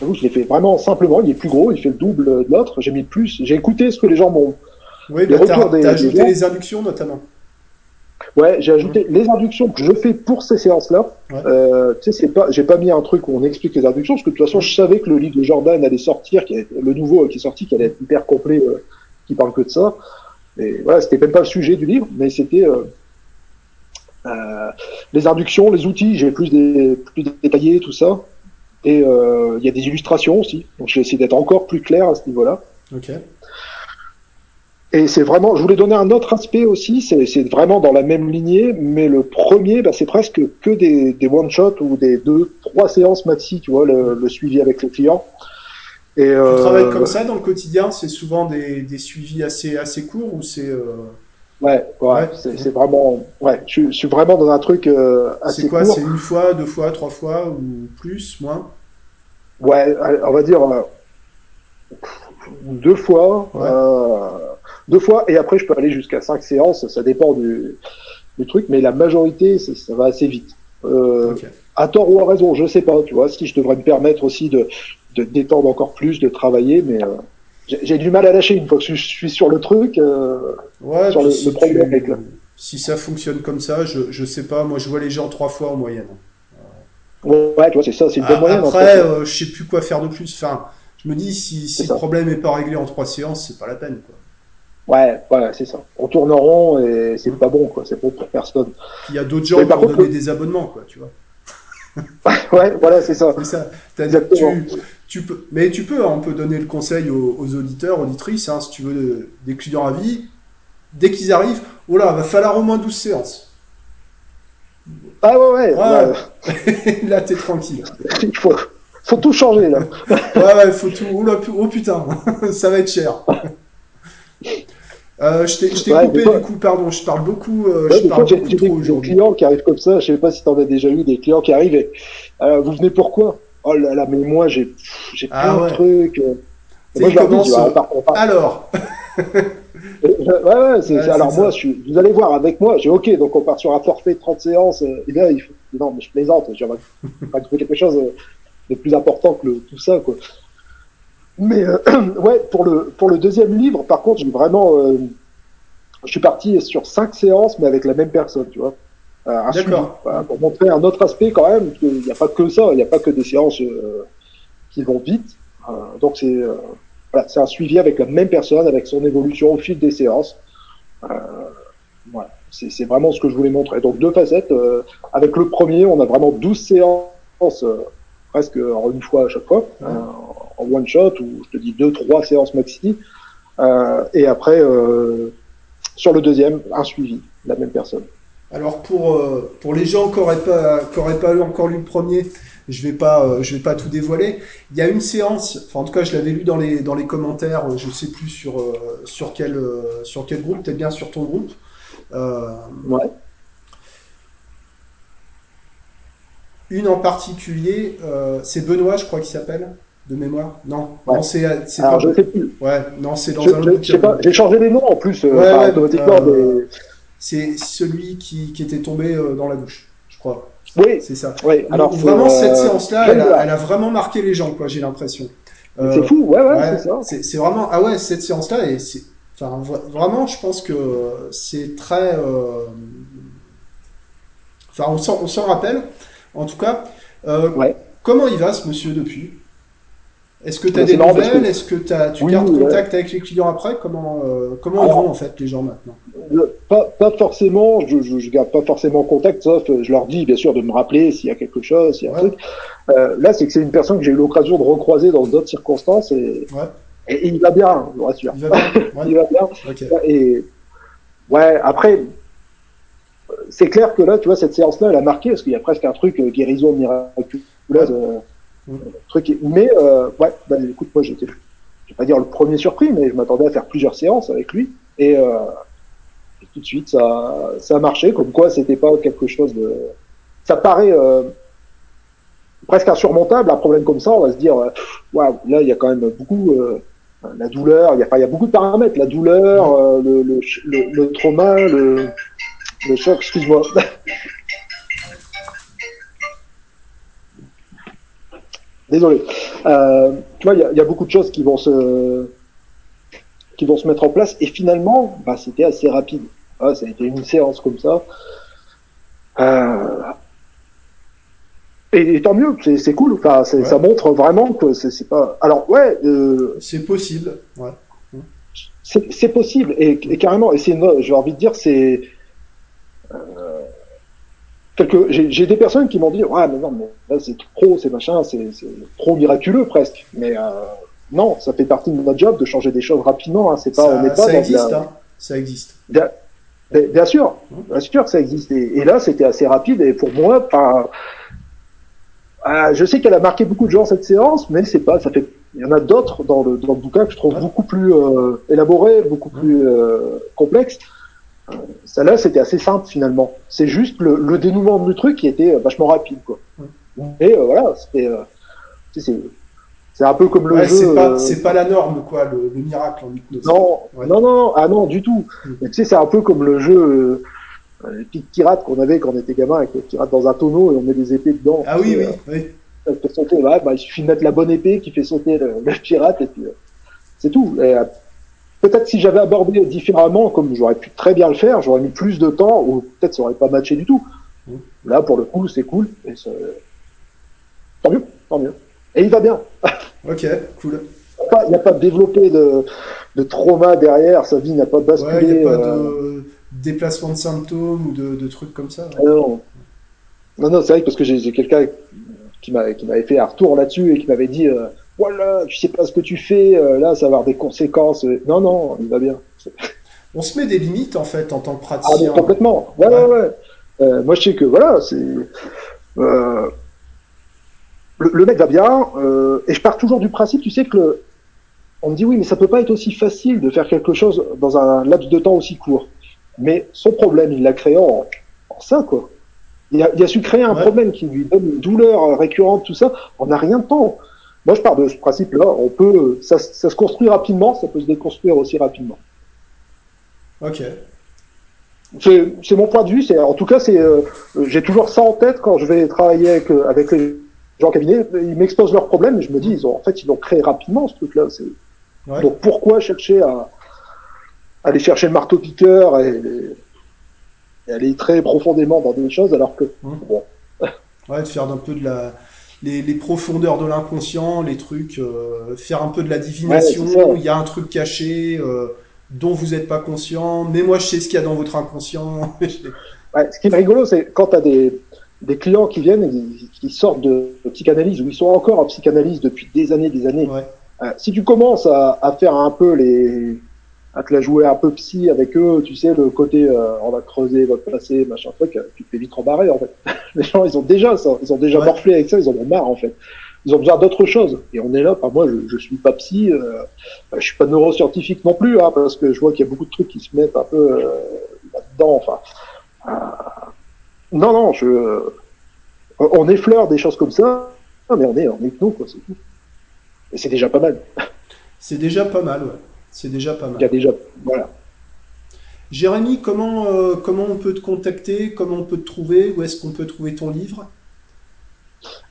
je l'ai fait vraiment simplement. Il est plus gros, il fait le double de l'autre. J'ai mis plus. J'ai écouté ce que les gens m'ont oui, bah, t'as ajouté les inductions notamment. Ouais, j'ai ajouté les inductions que je fais pour ces séances-là. Euh, tu sais, c'est pas, j'ai pas mis un truc où on explique les inductions, parce que de toute façon, je savais que le livre de Jordan allait sortir, qui est, le nouveau qui est sorti, qui allait être hyper complet, euh, qui parle que de ça. Et voilà, c'était même pas le sujet du livre, mais c'était euh, euh les inductions, les outils. J'ai plus des plus détaillé tout ça. Et euh, il y a des illustrations aussi. Donc j'ai essayé d'être encore plus clair à ce niveau-là. Ok. Et c'est vraiment, je voulais donner un autre aspect aussi, c'est vraiment dans la même lignée, mais le premier, bah, c'est presque que des, des one-shots ou des deux, trois séances maxi, tu vois, le, le suivi avec le client. Et, tu euh, travailles comme ça dans le quotidien C'est souvent des, des, suivis assez, assez courts ou c'est... Euh... Ouais, ouais, c'est vraiment... Ouais, je, je, suis vraiment dans un truc euh, assez C'est quoi C'est une fois, deux fois, trois fois ou plus, moins? Ouais, on va dire euh, deux fois. Ouais. Euh, deux fois, et après je peux aller jusqu'à cinq séances, ça dépend du, du truc, mais la majorité, ça va assez vite. Euh, À tort ou à raison, je sais pas, tu vois, si je devrais me permettre aussi de, de détendre encore plus, de travailler, mais euh, j'ai du mal à lâcher une fois que je suis sur le truc, euh, ouais, sur le, si problème Si ça fonctionne comme ça, je, je sais pas, moi je vois les gens trois fois en moyenne. Ouais, tu vois, c'est ça, c'est une bonne moyenne. Après, euh, je sais plus quoi faire de plus. Enfin, je me dis, si, si le problème est pas réglé en trois séances, c'est pas la peine, quoi. Ouais, voilà, c'est ça. On tourne en rond et c'est pas bon, quoi. C'est bon pour personne. Il y a d'autres gens qui ont donné des abonnements, quoi, tu vois. ouais, voilà, c'est ça. C'est ça. Tu, tu, peux, mais tu peux, hein, on peut donner le conseil aux, auditeurs, auditrices, hein, si tu veux, des clients à vie. dès qu'ils arrivent, oh là, va falloir au moins 12 séances. Ah ouais, ouais. Ouais. ouais. là, t'es tranquille. Il faut, faut tout changer là. Ouais, ouais, faut tout. Oh, là, oh putain, ça va être cher. Euh, je t'ai Ouais, coupé du coup, pardon, je parle beaucoup, euh, Ouais, je parle beaucoup trop des, clients qui arrivent comme ça. Je sais pas si t'en as déjà eu des clients qui arrivent et euh, vous venez pourquoi Oh là là, mais moi j'ai j'ai plein Ah ouais. de trucs. Moi je leur dis, tu vois, euh, on part- on part- Alors, Ouais, ouais, c'est, Ouais, alors moi, je suis, vous allez voir avec moi, j'ai ok, donc on part sur un forfait de 30 séances, euh, et bien, il faut, non, mais je plaisante, j'aimerais pas trouver quelque chose euh, de plus important que le, tout ça, quoi. Mais, euh, ouais, pour le, pour le deuxième livre, par contre, j'ai vraiment, euh, je suis parti sur cinq séances, mais avec la même personne, tu vois. Euh, un suivi, voilà, pour montrer un autre aspect quand même, qu'il n'y a pas que ça, il n'y a pas que des séances euh, qui vont vite. Euh, donc c'est euh, voilà, c'est un suivi avec la même personne, avec son évolution au fil des séances. Euh, voilà, c'est vraiment ce que je voulais montrer. Donc deux facettes. euh, avec le premier, on a vraiment 12 séances, euh, presque en une fois à chaque fois, Ouais. euh, en one shot, ou je te dis deux, trois séances maxi. Euh, et après, euh, sur le deuxième, un suivi, la même personne. Alors pour, euh, pour les gens qui n'auraient pas, qui auraient pas encore lu le premier, je vais pas, euh, je vais pas tout dévoiler. Il y a une séance, enfin en tout cas je l'avais lu dans les, dans les commentaires, euh, je sais plus sur, euh, sur, quel, euh, sur quel groupe, peut-être bien sur ton groupe. Ouais. une en particulier, c'est Benoît, je crois qu'il s'appelle, de mémoire. Non, Ouais. non c'est pas. je sais plus. Ouais, non, c'est dans Je, un autre. J'ai changé les noms en plus, Ouais, automatiquement. C'est celui qui, qui était tombé euh, dans la douche, je crois. Oui, C'est ça. oui. Alors c'est, vraiment, cette euh, séance-là, j'aime elle, a- bien. elle a vraiment marqué les gens, quoi, j'ai l'impression. Mais Euh, C'est fou, ouais, ouais, ouais, c'est ça. c'est c'est vraiment. Ah ouais, cette séance-là, et c'est. Enfin, vra- vraiment, je pense que c'est très. Enfin, on s'en rappelle. En tout cas, Ouais. comment il va ce monsieur depuis? Est-ce que tu as Bah, des nouvelles que- Est-ce que tu Oui, gardes ouais. contact avec les clients après Comment, euh, comment ils vont en fait les gens maintenant Le- pas, pas forcément, je, je, je garde pas forcément contact, sauf euh, je leur dis bien sûr de me rappeler s'il y a quelque chose, s'il y a un truc. Euh, là, c'est que c'est une personne que j'ai eu l'occasion de recroiser dans d'autres circonstances et, Ouais, et, et il va bien, je vous rassure. il va bien. Il va bien. Et ouais, après, c'est clair que là, tu vois, cette séance-là, elle a marqué parce qu'il y a presque un truc euh, guérison miraculeuse, truc. Mais euh, ouais, bah, écoute, moi j'étais, je vais pas dire le premier surpris, mais je m'attendais à faire plusieurs séances avec lui et, euh, tout de suite ça, ça a marché. Comme quoi, c'était pas quelque chose de, ça paraît euh, presque insurmontable un problème comme ça. On va se dire, euh, waouh, là il y a quand même beaucoup. euh, la douleur, il y, a, enfin, il y a beaucoup de paramètres, la douleur, euh, le, le, le, le trauma, le, le choc, excuse-moi. Désolé. Euh, tu vois, il y y a beaucoup de choses qui vont se qui vont se mettre en place et finalement, bah, c'était assez rapide. Ah, ça a été une séance comme ça. Euh, et, et tant mieux, c'est cool. Enfin, Ouais. ça montre vraiment que c'est pas. Alors ouais, euh, C'est possible. Ouais. c'est possible et, et carrément. Et c'est j'ai envie de dire c'est euh, quelques. J'ai j'ai des personnes qui m'ont dit ouais mais non mais là c'est trop, c'est machin, c'est c'est trop miraculeux presque. Mais euh, non, ça fait partie de notre job de changer des choses rapidement. Hein. C'est pas, on n'est Ça, pas ça dans existe, la- hein. Ça existe. Bien, bien- sûr, bien sûr que ça existe. Et, et là, c'était assez rapide. Et pour moi, euh, je sais qu'elle a marqué beaucoup de gens cette séance, mais c'est pas, ça fait. Il y en a d'autres dans le, dans le bouquin que je trouve Ouais. beaucoup plus euh, élaborés, beaucoup plus euh, complexes. Celle-là, c'était assez simple finalement. C'est juste le, le dénouement du truc qui était euh, vachement rapide, quoi. Et euh, voilà, c'était. euh, c'est c'est un peu comme le Ouais, jeu. c'est pas, euh, c'est pas la norme, quoi, le, le miracle en hypnose. non, Ouais. non, non, ah non, du tout. Mm. Mais tu sais, c'est un peu comme le jeu, euh, pirates qu'on avait quand on était gamin, avec les pirates dans un tonneau et on met des épées dedans. Ah oui, oui, euh, oui. sauter, ouais, bah, il suffit de mettre la bonne épée qui fait sauter le, le pirate et puis euh, c'est tout. Et, peut-être si j'avais abordé différemment, comme j'aurais pu très bien le faire, j'aurais mis plus de temps ou peut-être ça aurait pas matché du tout. Mm. Là, pour le coup, c'est cool. Et ça- tant mieux, tant mieux. Et il va bien. Ok, cool. Il n'y a pas- a développé de, de trauma derrière, sa vie n'a pas basculé. Ouais, il n'y a pas euh, de déplacement de symptômes ou de, de trucs comme ça. ah non, non, non, c'est vrai que parce que j'ai quelqu'un qui m'avait fait un retour là-dessus et qui m'avait dit euh, voilà, tu sais pas ce que tu fais, euh, là ça va avoir des conséquences. Non, non, il va bien. On se met des limites en fait en tant que Ah, praticien. mais complètement. Ouais, ouais, ouais. Euh, moi, je sais que voilà, c'est. euh, le, le mec va bien, euh, et je pars toujours du principe, tu sais que le, on me dit oui, mais ça peut pas être aussi facile de faire quelque chose dans un laps de temps aussi court. Mais son problème, il l'a créé en, en ça, quoi. Il a, il a su créer un Ouais. problème qui lui donne une douleur récurrente, tout ça, en a rien de temps. Moi, je pars de ce principe-là. On peut, ça, ça se construit rapidement, ça peut se déconstruire aussi rapidement. Ok. C'est mon point de vue. C'est en tout cas, c'est euh, j'ai toujours ça en tête quand je vais travailler avec euh, avec les gens en cabinet. Ils m'exposent leurs problèmes et je me dis, ils ont en fait, ils l'ont créé rapidement ce truc-là. Ouais. Donc pourquoi chercher à aller chercher le marteau piqueur et, et aller très profondément dans des choses alors que bon, Ouais, de faire un peu de la les, les profondeurs de l'inconscient, les trucs, euh, faire un peu de la divination. Ouais. Il y a un truc caché euh, dont vous n'êtes pas conscient, mais moi je sais ce qu'il y a dans votre inconscient. Ouais, ce qui est rigolo, c'est quand tu as des, des clients qui viennent et qui, qui sortent de, de psychanalyse ou ils sont encore en psychanalyse depuis des années, des années. ouais. Euh, si tu commences à, à faire un peu les, à te la jouer un peu psy avec eux, tu sais, le côté, euh, on va creuser votre passé, machin truc, euh, tu te fais vite rembarrer, en fait. Les gens, ils ont déjà ça, ils ont déjà Ouais. morflé avec ça, ils en ont marre, en fait. Ils ont besoin d'autre chose. Et on est là, enfin, moi, je, je suis pas psy, euh, je suis pas neuroscientifique non plus, hein, parce que je vois qu'il y a beaucoup de trucs qui se mettent un peu euh, là-dedans, enfin. non, non, je, on effleure des choses comme ça, mais on est en hypno, quoi, c'est tout. Et c'est déjà pas mal. C'est déjà pas mal, ouais. C'est déjà pas Il y a mal. déjà, voilà. Jérémy, comment, euh, comment on peut te contacter? Comment on peut te trouver? Où est-ce qu'on peut trouver ton livre?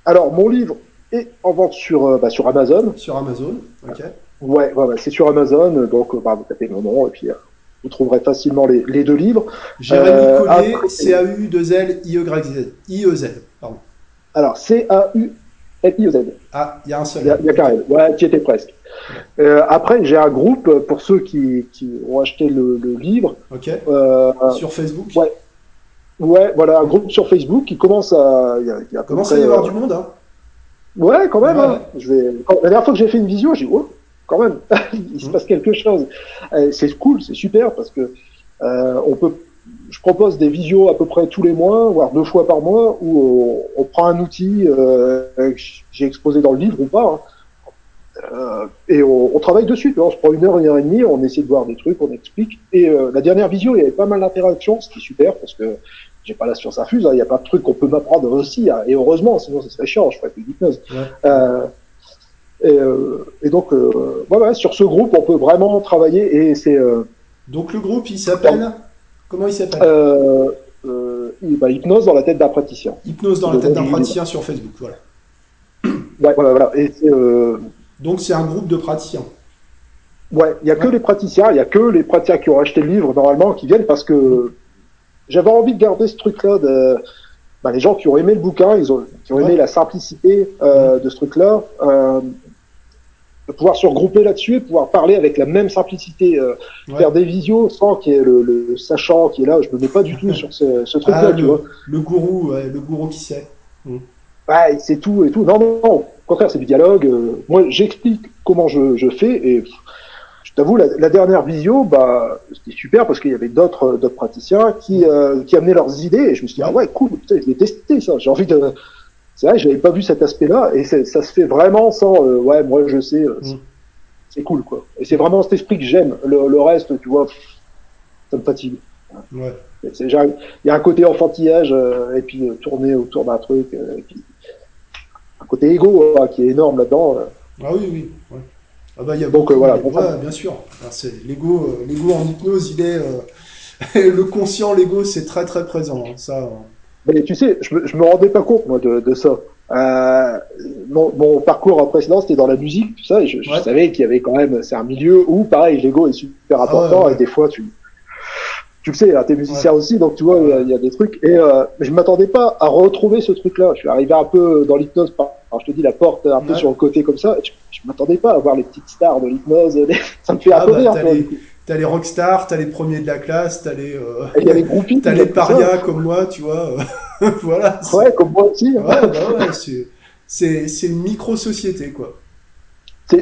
Alors, mon livre est en vente sur, euh, bah, sur Amazon. Sur Amazon. Ok. Ouais, ouais, ouais, c'est sur Amazon. Donc, euh, bah, vous tapez mon nom et puis euh, vous trouverez facilement les, les deux livres. Jérémy Collier, après- C-A-U-2-L-I-E-Z. I-E-Z, pardon. Alors, Ah, il y a un seul. Il y a, Karel. Ouais, qui était presque. Euh, après, j'ai un groupe euh, pour ceux qui, qui ont acheté le, le livre. Ok. Euh, Sur Facebook. ouais. ouais, voilà, un groupe sur Facebook qui commence à. Il y a, il y a Commence à y avoir euh, du monde, hein? Ouais, quand même. Ouais, hein. Je vais... quand- La dernière fois que j'ai fait une visio, j'ai dit, oh, quand même, il se Mm. passe quelque chose. C'est cool, c'est super parce que euh, on peut. Je propose des visios à peu près tous les mois, voire deux fois par mois, où on, on prend un outil euh, que j'ai exposé dans le livre ou pas, hein. Euh, et on, on travaille dessus. On se prend une heure, une heure et demie, on essaie de voir des trucs, on explique. Et euh, la dernière visio, il y avait pas mal d'interactions, ce qui est super parce que j'ai pas la science infuse. hein. Il y a pas de trucs qu'on peut m'apprendre aussi, hein. et heureusement, sinon ce serait chiant. Je ferais plus d'hypnose. Ouais. Euh, et, euh, et donc, euh, voilà, sur ce groupe, on peut vraiment travailler et c'est euh, Donc le groupe, il s'appelle? Comment il s'appelle? Euh, euh, bah, hypnose dans la tête d'un praticien. Hypnose dans la tête d'un praticien sur Facebook. Voilà. Ouais, voilà, voilà. Et euh, Donc c'est un groupe de praticiens. ouais, il y a que les praticiens, il y a que les praticiens qui ont acheté le livre normalement qui viennent parce que j'avais envie de garder ce truc-là de bah, les gens qui ont aimé le bouquin, ils ont, qui ont aimé Ouais. la simplicité euh, de ce truc-là. Euh, de pouvoir se regrouper là-dessus et pouvoir parler avec la même simplicité, euh, Ouais. faire des visios sans qu'il y ait le, le sachant qui est là. Je me mets pas du tout sur ce, ce truc-là, Ah, tu le, vois. le gourou, ouais, le gourou qui sait. Ouais, c'est tout et tout. Non, non, non. Au contraire, c'est du dialogue. Euh, moi, j'explique comment je, je fais et je t'avoue, la, la dernière visio, bah, c'était super parce qu'il y avait d'autres, d'autres praticiens qui, euh, qui amenaient leurs idées et je me suis dit, ah ouais, cool, putain, je vais tester ça. J'ai envie de. C'est vrai, j'avais pas vu cet aspect-là et ça se fait vraiment sans, euh, ouais, moi je sais, euh, c'est- Mm. c'est cool quoi. Et c'est vraiment cet esprit que j'aime. Le, le reste, tu vois, ça me fatigue. Ouais. Il y a un côté enfantillage euh, et puis euh, tourner autour d'un truc. euh, et puis, un côté égo hein, qui est énorme là-dedans. euh. Ah oui, oui. ouais. Ah bah, il y a Donc, beaucoup, voilà, ouais, bien sûr. Alors, c'est l'ego, l'ego en hypnose, il est euh, le conscient, l'ego, c'est très très présent. hein, ça. Mais tu sais, je me, je me rendais pas compte moi de, de ça. Euh, mon, mon parcours précédent c'était dans la musique, tout ça, et je, je Ouais. savais qu'il y avait quand même, c'est un milieu où pareil, l'ego est super Ah ouais, important ouais. et des fois tu, tu le sais, hein, t'es musicien aussi, donc tu vois, il y a- il y, a des trucs. Et euh, je m'attendais pas à retrouver ce truc-là. Je suis arrivé un peu dans l'hypnose, par, alors je te dis la porte un peu sur le côté comme ça. et Je, je m'attendais pas à voir les petites stars de l'hypnose. ça me fait un Ah peu bah, rire. T'as les- rockstars, t'as les premiers de la classe, t'as les, euh, y a les groupies. t'as les parias comme moi, tu vois. euh, voilà. c'est- Ouais, comme moi aussi. hein. Ouais, bah ouais, c'est, c'est, c'est une micro-société, quoi.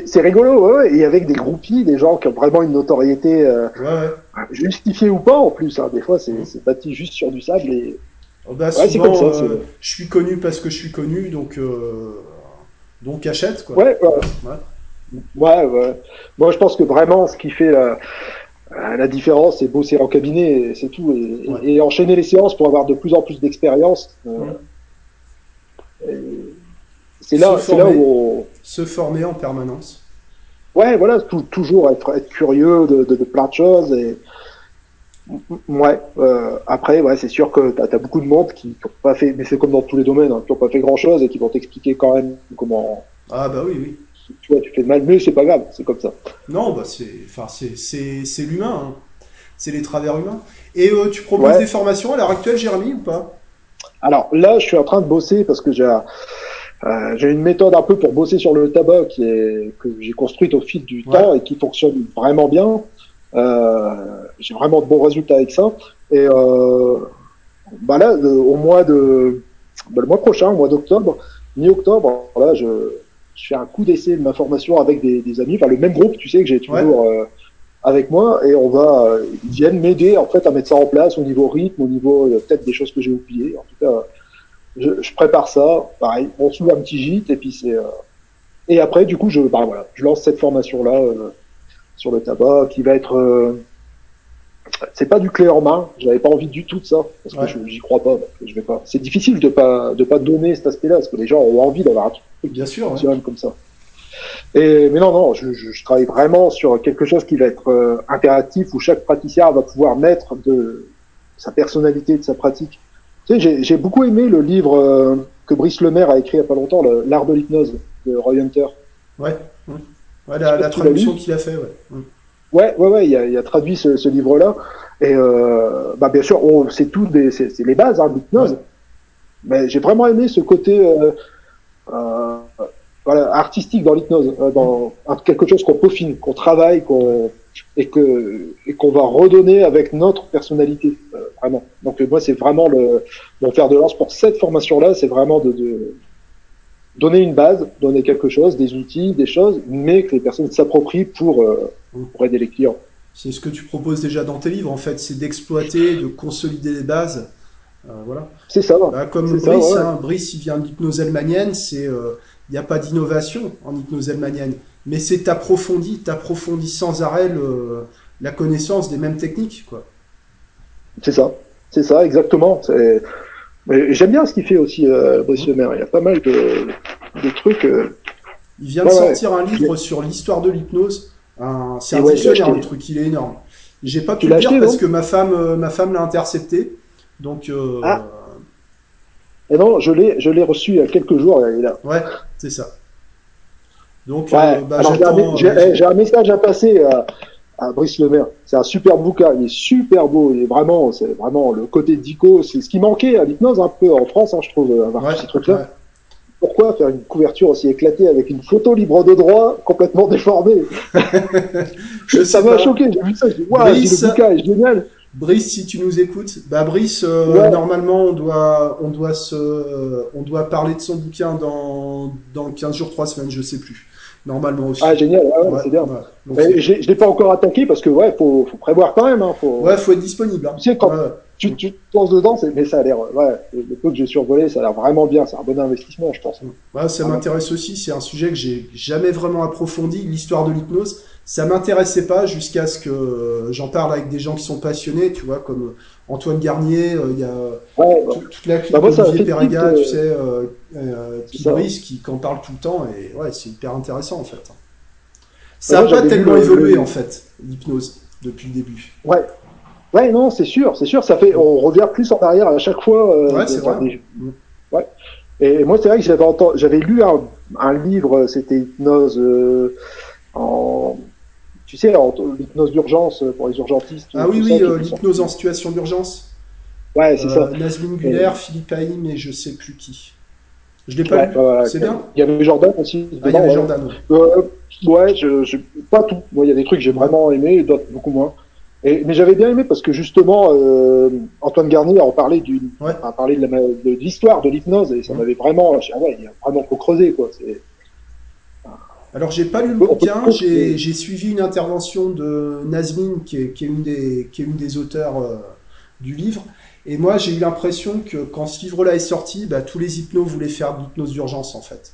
c'est rigolo, ouais, et avec des groupies, des gens qui ont vraiment une notoriété euh, justifiée ou pas en plus. Hein. Des fois, c'est mm. bâti juste sur du sable et. Oh bah, ouais, souvent, comme ça, euh, je suis connu parce que je suis connu, donc euh, donc achète quoi. Ouais, ouais, ouais. Moi, je pense que vraiment, ce qui fait la, la différence, c'est bosser en cabinet, c'est tout, et, et, enchaîner les séances pour avoir de plus en plus d'expérience. Mm. C'est là, là où se former en permanence. Ouais, voilà, toujours être, être curieux de, de, plein de choses et ouais. Euh, après, ouais, c'est sûr que t'as as beaucoup de monde qui n'ont pas fait, mais c'est comme dans tous les domaines, hein, qui n'ont pas fait grand chose et qui vont t'expliquer quand même comment. Ah bah oui, oui. Tu vois, tu fais de mal, mais c'est pas grave, c'est comme ça. Non, bah c'est, l'humain, hein. c'est les travers humains. Et euh, tu proposes des formations à l'heure actuelle, Jérémy, ou pas? Alors là, je suis en train de bosser parce que j'ai euh, une méthode un peu pour bosser sur le tabac qui est que j'ai construite au fil du temps et qui fonctionne vraiment bien. Euh, j'ai vraiment de bons résultats avec ça. Et euh, bah là, au mois de bah, le mois prochain, au mois d'octobre, mi-octobre, là, je, je fais un coup d'essai de ma formation avec des, des, amis, enfin le même groupe, tu sais que j'ai toujours euh, avec moi, et on va, euh, ils viennent m'aider en fait à mettre ça en place au niveau rythme, au niveau peut-être des choses que j'ai oubliées. En tout cas, je, je, prépare ça, pareil, on sous un petit gîte et puis c'est euh, et après du coup je bah voilà, je lance cette formation là euh, sur le tabac qui va être euh, c'est pas du clé en main, j'avais pas envie du tout de ça parce que j'y crois pas, je vais pas. C'est difficile de pas de pas donner cet aspect-là parce que les gens ont envie d'avoir un truc bien sûr comme ça. Et mais non non, je, je, je, travaille vraiment sur quelque chose qui va être impératif où chaque praticien va pouvoir mettre de sa personnalité, de sa pratique tu sais, j'ai beaucoup aimé le livre euh, que Brice Lemaire a écrit il n'y a pas longtemps, L'art de l'hypnose de Roy Hunter. Ouais, ouais. la, traduction qu'il a fait, ouais. Ouais, ouais, ouais, il a, il a traduit ce, ce livre-là. Et euh, bah, bien sûr, c'est tout, c'est les bases hein, l'hypnose. Mais j'ai vraiment aimé ce côté euh, euh, voilà, artistique dans l'hypnose, euh, dans quelque chose qu'on peaufine, qu'on travaille, qu'on et que et qu'on va redonner avec notre personnalité euh, vraiment. Donc moi c'est vraiment le mon fer de lance pour cette formation là, c'est vraiment de, de, donner une base, donner quelque chose, des outils, des choses, mais que les personnes s'approprient pour euh, pour aider les clients. C'est ce que tu proposes déjà dans tes livres en fait, c'est d'exploiter, de consolider les bases. Euh, voilà. C'est ça. Bah, comme Brice, hein, Brice, il vient de l'hypnose helmanienne, c'est il n'y a pas d'innovation en hypnose helmanienne mais c'est t'approfondis, t'approfondis sans arrêt le, la connaissance des mêmes techniques, quoi. C'est ça, c'est ça, exactement. J'aime bien ce qu'il fait aussi, euh, Brice Il y a pas mal de, de trucs. Euh... Il vient de sortir un livre sur l'histoire de l'hypnose. C'est un dictionnaire, le truc, il est énorme. J'ai pas pu le lire parce que ma femme, euh, ma femme l'a intercepté. Donc. Euh... Ah. Et non, je l'ai, je l'ai reçu il y a quelques jours. Il. Ouais, c'est ça. Donc, bah, j'ai un, message à passer à, Brice Lemaire. C'est un super bouquin, il est super beau, il est vraiment, c'est vraiment le côté dico, c'est ce qui manquait à l'hypnose un peu en France, hein, je trouve, avoir ces trucs-là. Pourquoi faire une couverture aussi éclatée avec une photo libre de droit complètement déformée? Ça m'a choqué, j'ai vu ça, j'ai dit, le bouquin est génial. Brice, si tu nous écoutes, bah Brice, euh, normalement on doit, on doit se, on doit parler de son bouquin dans, dans 15 jours, 3 semaines, je sais plus normalement aussi. Ah, génial, ouais, c'est bien. Ouais. je l'ai pas encore attaqué parce que, ouais, faut, faut prévoir quand même. Hein, faut... Ouais, faut être disponible. Hein. Tu sais, quand tu, tu te penses dedans, mais ça a l'air, ouais, le peu que j'ai survolé, ça a l'air vraiment bien. C'est un bon investissement, je pense. Ouais, ça m'intéresse aussi. C'est un sujet que j'ai jamais vraiment approfondi, l'histoire de l'hypnose. Ça m'intéressait pas jusqu'à ce que j'en parle avec des gens qui sont passionnés, tu vois, comme Antoine Garnier, euh, il y a ouais, toute la clique bah d'Olivier Perriga, tu sais, euh, euh, qui qui, en parle tout le temps, et ouais, c'est hyper intéressant en fait. Ça n'a pas tellement évolué en fait, l'hypnose, depuis le début. Ouais. Ouais, non, c'est sûr, c'est sûr, ça fait, on revient plus en arrière à chaque fois. Euh, ouais, c'est vrai. Ouais. Et moi, c'est vrai que j'avais j'avais lu un, un livre, c'était hypnose euh, en tu sais, l'hypnose d'urgence pour les urgentistes. Ah oui, oui, euh, l'hypnose en situation d'urgence. Ouais, c'est ça. Euh, Nazmin Guller, Philippe Haïm et je sais plus qui. Je l'ai pas lu. c'est bien? Il y avait Jordan aussi. Ah, il y avait Jordan. Euh, ouais, je, je, pas tout. Moi, il y a des trucs que j'ai vraiment aimé, d'autres beaucoup moins. Et, mais j'avais bien aimé parce que justement, euh, Antoine Garnier a parlé du, ouais. a parlé de l'histoire de, l'hypnose et ça m'avait vraiment, ah ouais, il y a vraiment faut creuser quoi. C'est Alors j'ai pas lu le bouquin, j'ai suivi une intervention de Nazmin qui est, qui est une des qui est une des auteurs euh, du livre. Et moi j'ai eu l'impression que quand ce livre-là est sorti, bah, tous les hypnos voulaient faire de l'hypnose d'urgence en fait,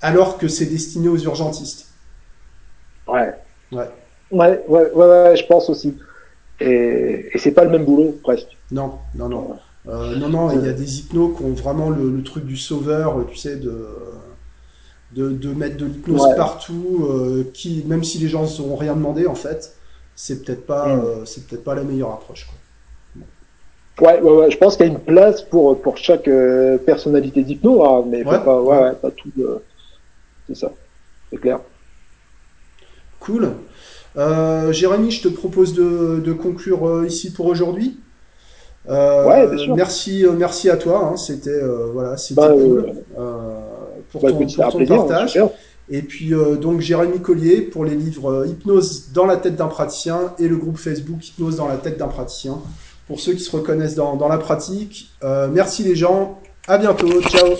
alors que c'est destiné aux urgentistes. Ouais. Ouais. Ouais, ouais, ouais, je pense aussi. Et, et c'est pas le même boulot presque. Non, non, non. Euh, non, non, il y a des hypnos qui ont vraiment le, le truc du sauveur, tu sais, de de, mettre de l'hypnose partout, euh, qui, même si les gens n'ont rien demandé, en fait, c'est peut-être pas, mm. euh, c'est peut-être pas la meilleure approche. Quoi. Ouais, ouais, ouais, je pense qu'il y a une place pour, pour chaque euh, personnalité d'hypno, hein, mais pas, ouais, pas tout. c'est ça, c'est clair. Cool. Jérémy, je te propose de, de conclure ici pour aujourd'hui. ouais, bien sûr. Merci, merci à toi. Hein, c'était voilà, c'était bah, cool pour ton, hein, partage. Et puis euh, donc Jérémy Collier pour les livres euh, Hypnose dans la tête d'un praticien et le groupe Facebook Hypnose dans la tête d'un praticien pour ceux qui se reconnaissent dans, dans la pratique. Euh, merci les gens, à bientôt, ciao